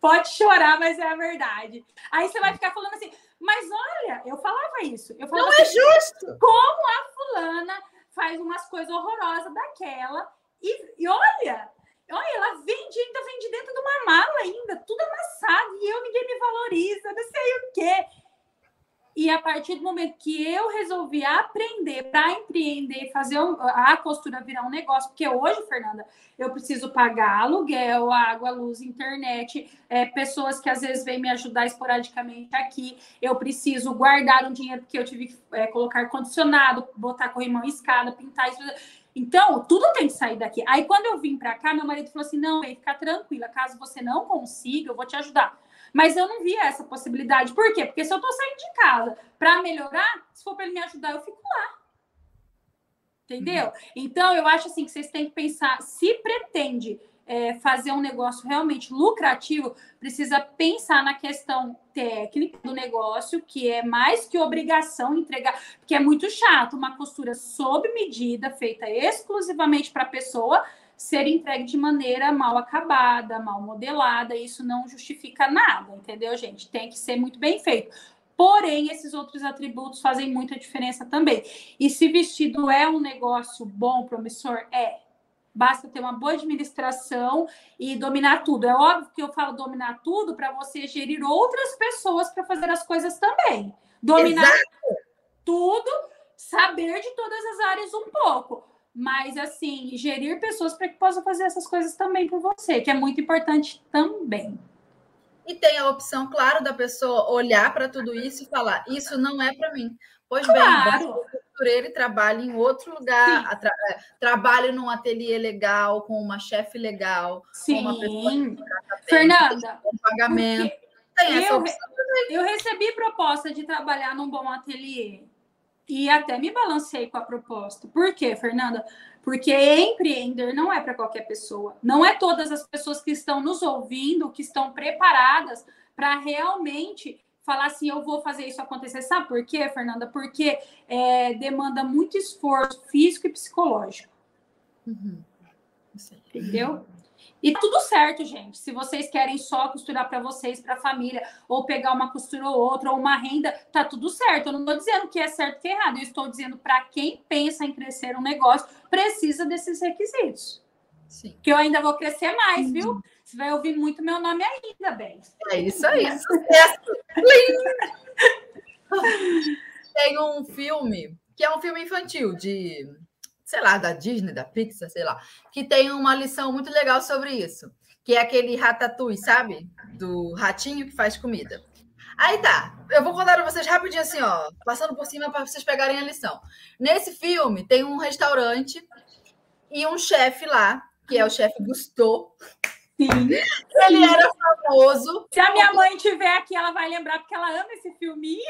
Pode chorar, mas é a verdade. Aí você vai ficar falando assim, Mas olha, eu falava isso. Eu falava não é justo! Como a fulana faz umas coisas horrorosas daquela. E, e olha, olha, ela vende, ainda vende dentro de uma mala ainda, tudo amassado, e eu ninguém me valoriza, não sei o quê. E a partir do momento que eu resolvi aprender para empreender, fazer a costura virar um negócio, porque hoje, Fernanda, eu preciso pagar aluguel, água, luz, internet, é, pessoas que às vezes vêm me ajudar esporadicamente aqui, eu preciso guardar um dinheiro porque eu tive que é, colocar condicionado, botar corrimão escada, pintar isso. Então, tudo tem que sair daqui. Aí, quando eu vim para cá, meu marido falou assim: não, fica tranquila, caso você não consiga, eu vou te ajudar. Mas eu não via essa possibilidade. Por quê? Porque se eu estou saindo de casa para melhorar, se for para ele me ajudar, eu fico lá. Entendeu? Uhum. Então, eu acho assim que vocês têm que pensar, se pretende é, fazer um negócio realmente lucrativo, precisa pensar na questão técnica do negócio, que é mais que obrigação entregar, porque é muito chato uma costura sob medida, feita exclusivamente para a pessoa, ser entregue de maneira mal acabada, mal modelada, isso não justifica nada, entendeu, gente? Tem que ser muito bem feito. Porém, esses outros atributos fazem muita diferença também. E se vestido é um negócio bom, promissor, é. Basta ter uma boa administração e dominar tudo. É óbvio que eu falo dominar tudo para você gerir outras pessoas para fazer as coisas também. Dominar Exato. tudo, saber de todas as áreas um pouco mas assim, gerir pessoas para que possam fazer essas coisas também por você, que é muito importante também. E tem a opção, claro, da pessoa olhar para tudo isso e falar: Isso não é para mim. Pois claro. bem, costureira e trabalhe em outro lugar, tra é, trabalhe num ateliê legal, com uma chefe legal, Sim. com uma pessoa Fernanda, um pagamento. Tem essa eu, opção eu recebi proposta de trabalhar num bom ateliê e até me balancei com a proposta. Por quê, Fernanda? Porque empreender não é para qualquer pessoa. Não é todas as pessoas que estão nos ouvindo que estão preparadas para realmente falar assim, eu vou fazer isso acontecer. Sabe por quê, Fernanda? Porque é, demanda muito esforço físico e psicológico. Uhum. Entendeu? E tudo certo, gente. Se vocês querem só costurar para vocês, para a família, ou pegar uma costura ou outra, ou uma renda, tá tudo certo. Eu não estou dizendo que é certo que é errado. Eu estou dizendo para quem pensa em crescer um negócio, precisa desses requisitos. Sim. Que eu ainda vou crescer mais, uhum. viu? Você vai ouvir muito meu nome ainda, bem. É isso aí. Sucesso! Tem um filme que é um filme infantil de sei lá, da Disney, da Pixar, sei lá, que tem uma lição muito legal sobre isso, que é aquele ratatouille, sabe? Do ratinho que faz comida. Aí tá, eu vou contar para vocês rapidinho assim, ó, passando por cima para vocês pegarem a lição. Nesse filme tem um restaurante e um chefe lá, que é o chefe Gusteau. Sim. Ele era famoso. Se a minha mãe tiver aqui, ela vai lembrar porque ela ama esse filminho.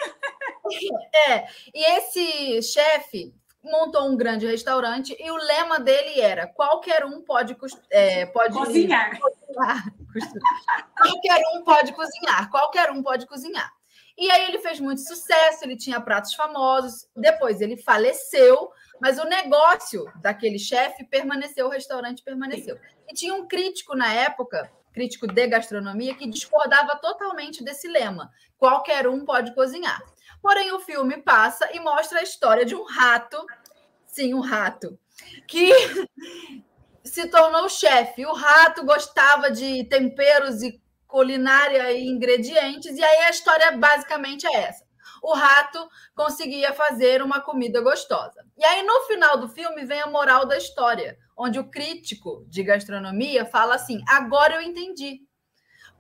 É, e esse chefe, montou um grande restaurante e o lema dele era: qualquer um pode, é, pode cozinhar. cozinhar. [LAUGHS] qualquer um pode cozinhar, qualquer um pode cozinhar. E aí ele fez muito sucesso, ele tinha pratos famosos. Depois ele faleceu, mas o negócio daquele chefe permaneceu, o restaurante permaneceu. E tinha um crítico na época, crítico de gastronomia, que discordava totalmente desse lema: qualquer um pode cozinhar. Porém, o filme passa e mostra a história de um rato, sim, um rato, que [LAUGHS] se tornou chefe. O rato gostava de temperos e culinária e ingredientes, e aí a história basicamente é essa. O rato conseguia fazer uma comida gostosa. E aí, no final do filme, vem a moral da história, onde o crítico de gastronomia fala assim: agora eu entendi.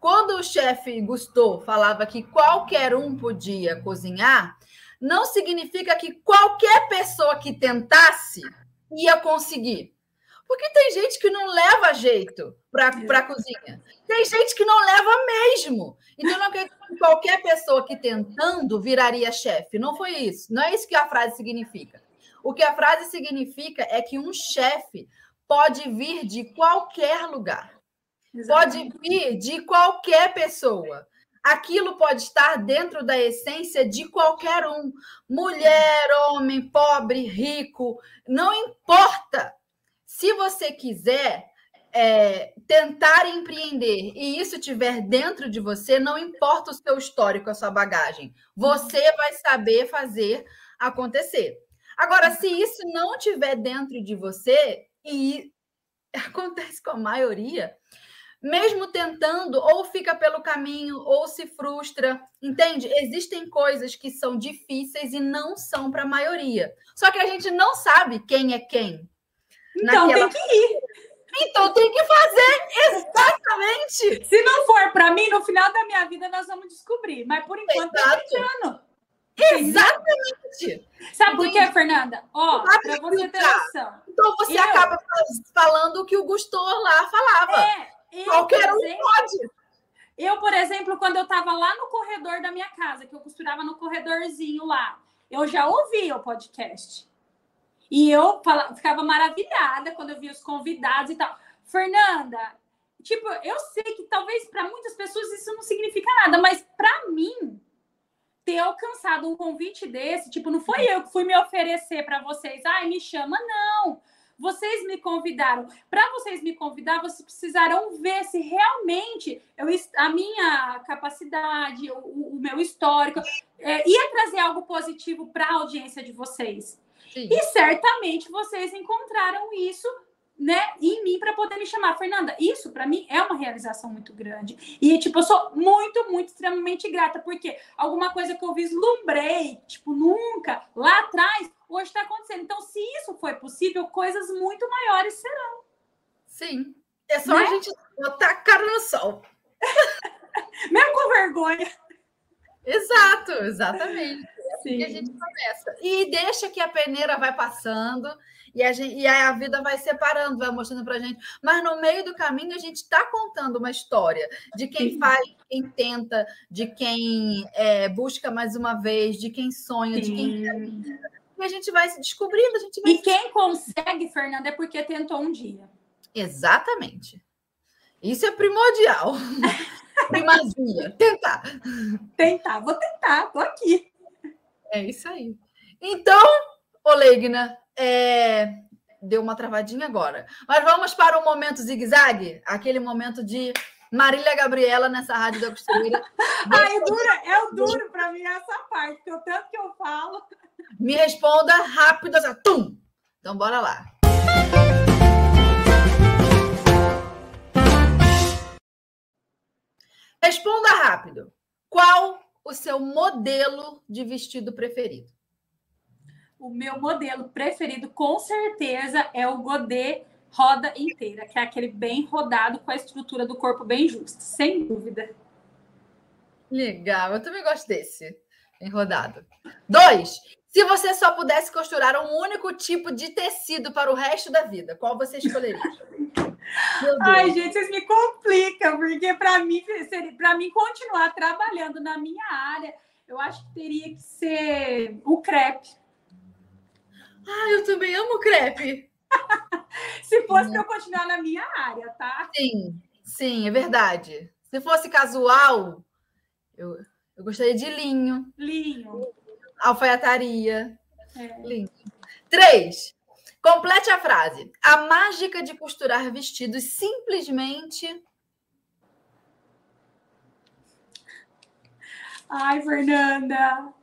Quando o chefe Gusteau falava que qualquer um podia cozinhar, não significa que qualquer pessoa que tentasse ia conseguir. Porque tem gente que não leva jeito para a é. cozinha. Tem gente que não leva mesmo. Então, não quer que qualquer pessoa que tentando viraria chefe. Não foi isso. Não é isso que a frase significa. O que a frase significa é que um chefe pode vir de qualquer lugar. Exatamente. Pode vir de qualquer pessoa. Aquilo pode estar dentro da essência de qualquer um. Mulher, homem, pobre, rico, não importa. Se você quiser, é, tentar empreender e isso tiver dentro de você, não importa o seu histórico, a sua bagagem, você vai saber fazer acontecer. Agora, se isso não tiver dentro de você, e [LAUGHS] acontece com a maioria, mesmo tentando, ou fica pelo caminho, ou se frustra, entende? Existem coisas que são difíceis e não são para a maioria. Só que a gente não sabe quem é quem. Então naquela... tem que ir. Então tem que fazer exatamente. Se não for para mim, no final da minha vida nós vamos descobrir. Mas por enquanto tá tentando. Exatamente. Sabe por quê, Fernanda? Ó, para você ter noção. Então você eu... acaba falando o que o Gustor lá falava. É, eu, Qualquer um exemplo, pode. Eu, por exemplo, quando eu estava lá no corredor da minha casa, que eu costurava no corredorzinho lá, eu já ouvia o podcast. E eu falava, ficava maravilhada quando eu via os convidados e tal. Fernanda, tipo, eu sei que talvez para muitas pessoas isso não significa nada, mas para mim, ter alcançado um convite desse, tipo, não foi eu que fui me oferecer para vocês, ai, me chama, não. Vocês me convidaram. Para vocês me convidar, vocês precisaram ver se realmente eu, a minha capacidade, o, o meu histórico, é, ia trazer algo positivo para a audiência de vocês. Sim. E certamente vocês encontraram isso né, em mim para poder me chamar. Fernanda, isso para mim é uma realização muito grande. E, tipo, eu sou muito, muito, extremamente grata, porque alguma coisa que eu vislumbrei, tipo, nunca, lá atrás, hoje está acontecendo. Então, se isso foi possível, coisas muito maiores serão. Sim. É só né? a gente botar a cara no sol. [LAUGHS] Mesmo com vergonha. Exato, exatamente. É assim que a gente começa. E deixa que a peneira vai passando e a, gente, e a vida vai separando, vai mostrando para a gente. Mas no meio do caminho a gente está contando uma história de quem Sim. faz, quem tenta, de quem é, busca mais uma vez, de quem sonha, Sim. de quem e a gente vai se descobrindo, a gente vai. E quem consegue, Fernanda, é porque tentou um dia. Exatamente. Isso é primordial. [LAUGHS] Primazia. tentar. Tentar, vou tentar, tô aqui. É isso aí. Então, Olegna, é... deu uma travadinha agora. Mas vamos para o momento zigue-zague aquele momento de Marília Gabriela nessa rádio da costureira. [LAUGHS] Ai, dura, é o duro para mim essa parte, porque o tanto que eu falo. Me responda rápido, assim, tum! Então, bora lá. Responda rápido. Qual o seu modelo de vestido preferido? O meu modelo preferido, com certeza, é o godê roda inteira, que é aquele bem rodado com a estrutura do corpo bem justa, sem dúvida. Legal, eu também gosto desse, bem rodado. Dois, se você só pudesse costurar um único tipo de tecido para o resto da vida, qual você escolheria? [LAUGHS] Ai, gente, vocês me complicam, porque para mim, para mim continuar trabalhando na minha área, eu acho que teria que ser o crepe. Ah, eu também amo crepe. [LAUGHS] Se fosse para eu continuar na minha área, tá? Sim, sim, é verdade. Se fosse casual, eu, eu gostaria de linho. Linho alfaiataria. É. Lindo. Três. Complete a frase. A mágica de costurar vestidos simplesmente. Ai, Fernanda.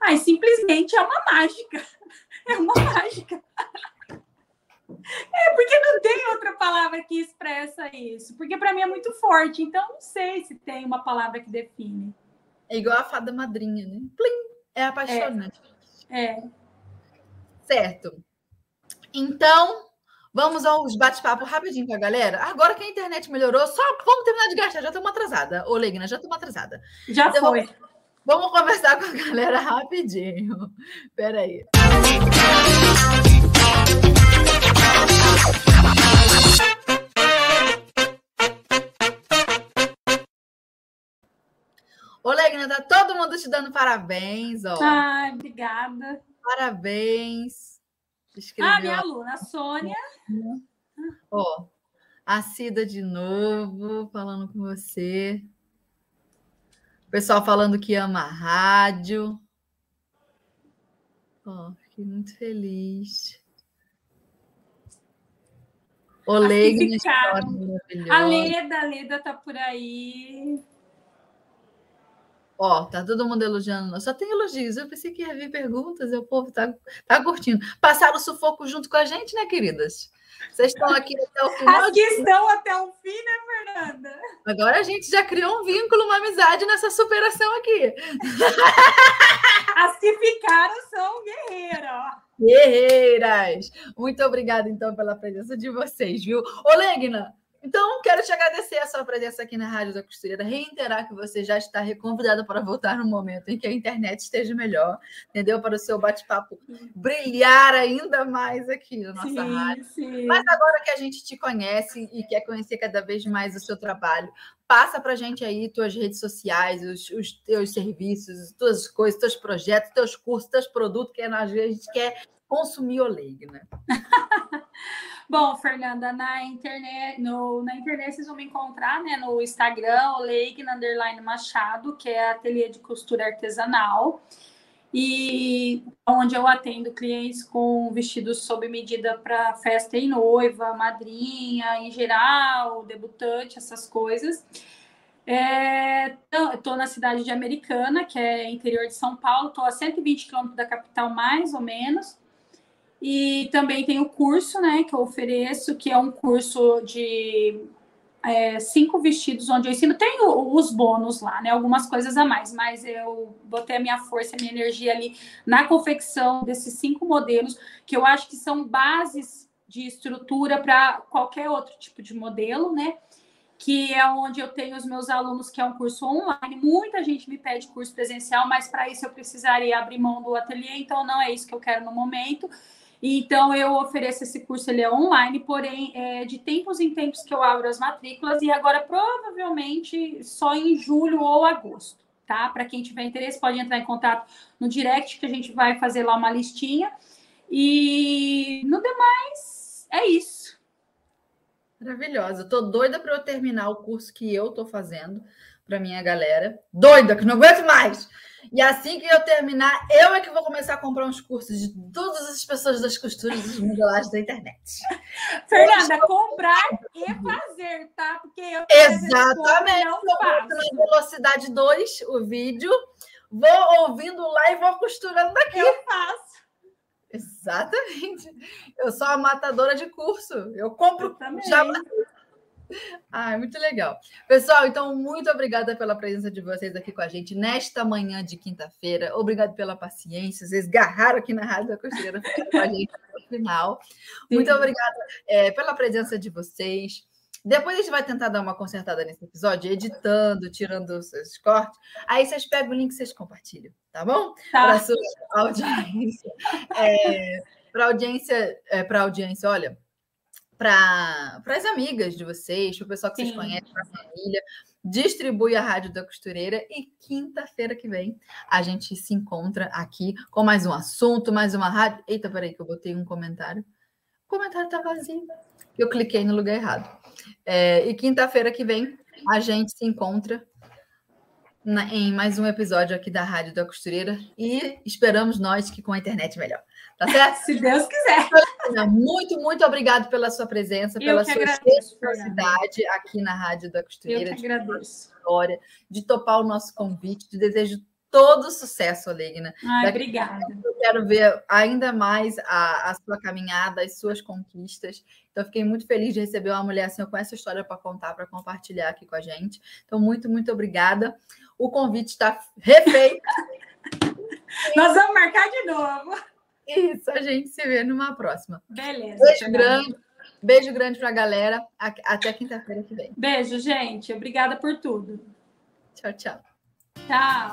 Ai, simplesmente é uma mágica. [LAUGHS] É uma mágica. É, porque não tem outra palavra que expressa isso. Porque para mim é muito forte. Então, não sei se tem uma palavra que define. É igual a fada madrinha, né? Plim! É apaixonante. É. é. Certo. Então, vamos aos bate-papo rapidinho com a galera. Agora que a internet melhorou, só vamos terminar de gastar. Já estamos atrasada. Ô, Legna, já estamos atrasada. Já então, foi. Vamos, vamos conversar com a galera rapidinho. Peraí. Ô, Legna, tá todo mundo te dando parabéns, ó. Ai, obrigada. Parabéns. Escreveu... Ah, minha aluna, a Sônia. Ó, a Cida de novo, falando com você. O pessoal falando que ama a rádio. Ó, fiquei muito feliz. O Leigna A Leda, a Leda tá por aí. Ó, tá todo mundo elogiando. Só tem elogios. Eu pensei que ia vir perguntas. O povo tá, tá curtindo. Passaram o sufoco junto com a gente, né, queridas? Vocês estão aqui até o final. As que estão até o fim, né, Fernanda? Agora a gente já criou um vínculo, uma amizade nessa superação aqui. As que ficaram são guerreiras. Guerreiras! Muito obrigada, então, pela presença de vocês, viu? Ô, Legna, então, quero te agradecer a sua presença aqui na Rádio da Costureira, reiterar que você já está reconvidada para voltar no momento em que a internet esteja melhor, entendeu? Para o seu bate-papo brilhar ainda mais aqui na nossa sim, rádio. Sim. Mas agora que a gente te conhece e quer conhecer cada vez mais o seu trabalho, passa para a gente aí tuas redes sociais, os, os teus serviços, as tuas coisas, teus projetos, teus cursos, teus produtos, que a gente quer consumir o leig, né? [LAUGHS] Bom, Fernanda, na internet, no, na internet vocês vão me encontrar, né, no Instagram, Oleig, underline Machado, que é ateliê de costura artesanal, e onde eu atendo clientes com vestidos sob medida para festa e noiva, madrinha, em geral, debutante, essas coisas. Estou é, na cidade de Americana, que é interior de São Paulo, estou a 120 quilômetros da capital, mais ou menos. E também tem o curso, né, que eu ofereço, que é um curso de é, cinco vestidos, onde eu ensino. Tem os bônus lá, né, algumas coisas a mais, mas eu botei a minha força, a minha energia ali na confecção desses cinco modelos, que eu acho que são bases de estrutura para qualquer outro tipo de modelo, né? que é onde eu tenho os meus alunos, que é um curso online. Muita gente me pede curso presencial, mas para isso eu precisaria abrir mão do ateliê, então não é isso que eu quero no momento. Então, eu ofereço esse curso, ele é online, porém, é de tempos em tempos que eu abro as matrículas, e agora provavelmente só em julho ou agosto, tá? Para quem tiver interesse, pode entrar em contato no direct, que a gente vai fazer lá uma listinha. E no demais, é isso. Maravilhosa. Tô doida para eu terminar o curso que eu tô fazendo para minha galera. Doida, que não aguento mais. E assim que eu terminar, eu é que vou começar a comprar uns cursos de todas as pessoas das costuras dos modelagens da internet. [LAUGHS] Fernanda, estou... comprar e fazer, tá? Porque eu Exatamente. Estou na velocidade 2 o vídeo, vou ouvindo lá e vou costurando daqui. Eu faço. Exatamente. Eu sou a matadora de curso. Eu compro eu já ah, muito legal. Pessoal, então, muito obrigada pela presença de vocês aqui com a gente nesta manhã de quinta-feira. Obrigado pela paciência. Vocês garraram aqui na Rádio da Costeira com a gente no final. Sim. Muito obrigada é, pela presença de vocês. Depois a gente vai tentar dar uma consertada nesse episódio, editando, tirando os cortes. Aí vocês pegam o link e vocês compartilham, tá bom? Tá. Para a sua audiência. É, para audiência, é, para audiência, olha, para as amigas de vocês, para o pessoal que Sim. vocês conhecem, para a família. Distribui a Rádio da Costureira e quinta-feira que vem a gente se encontra aqui com mais um assunto, mais uma rádio. Eita, peraí, que eu botei um comentário. O comentário está vazio. Eu cliquei no lugar errado. É, e quinta-feira que vem a gente se encontra na, em mais um episódio aqui da Rádio da Costureira e esperamos nós que com a internet melhor. Tá certo? Se Deus quiser. Muito, muito obrigado pela sua presença, Eu pela sua generosidade aqui na Rádio da Costureira. Eu que agradeço. História, de topar o nosso convite, de desejo todo sucesso, Alegna. Ai, Daqui obrigada. Eu quero ver ainda mais a, a, sua caminhada, as suas conquistas. Então, fiquei muito feliz de receber uma mulher assim com essa história para contar, para compartilhar aqui com a gente. Então, muito, muito obrigada. O convite está refeito. [LAUGHS] Nós vamos marcar de novo. Isso, a gente se vê numa próxima. Beleza. Beijo grande. Beijo grande para a galera. Até quinta-feira que vem. Beijo, gente. Obrigada por tudo. Tchau, tchau. Tchau.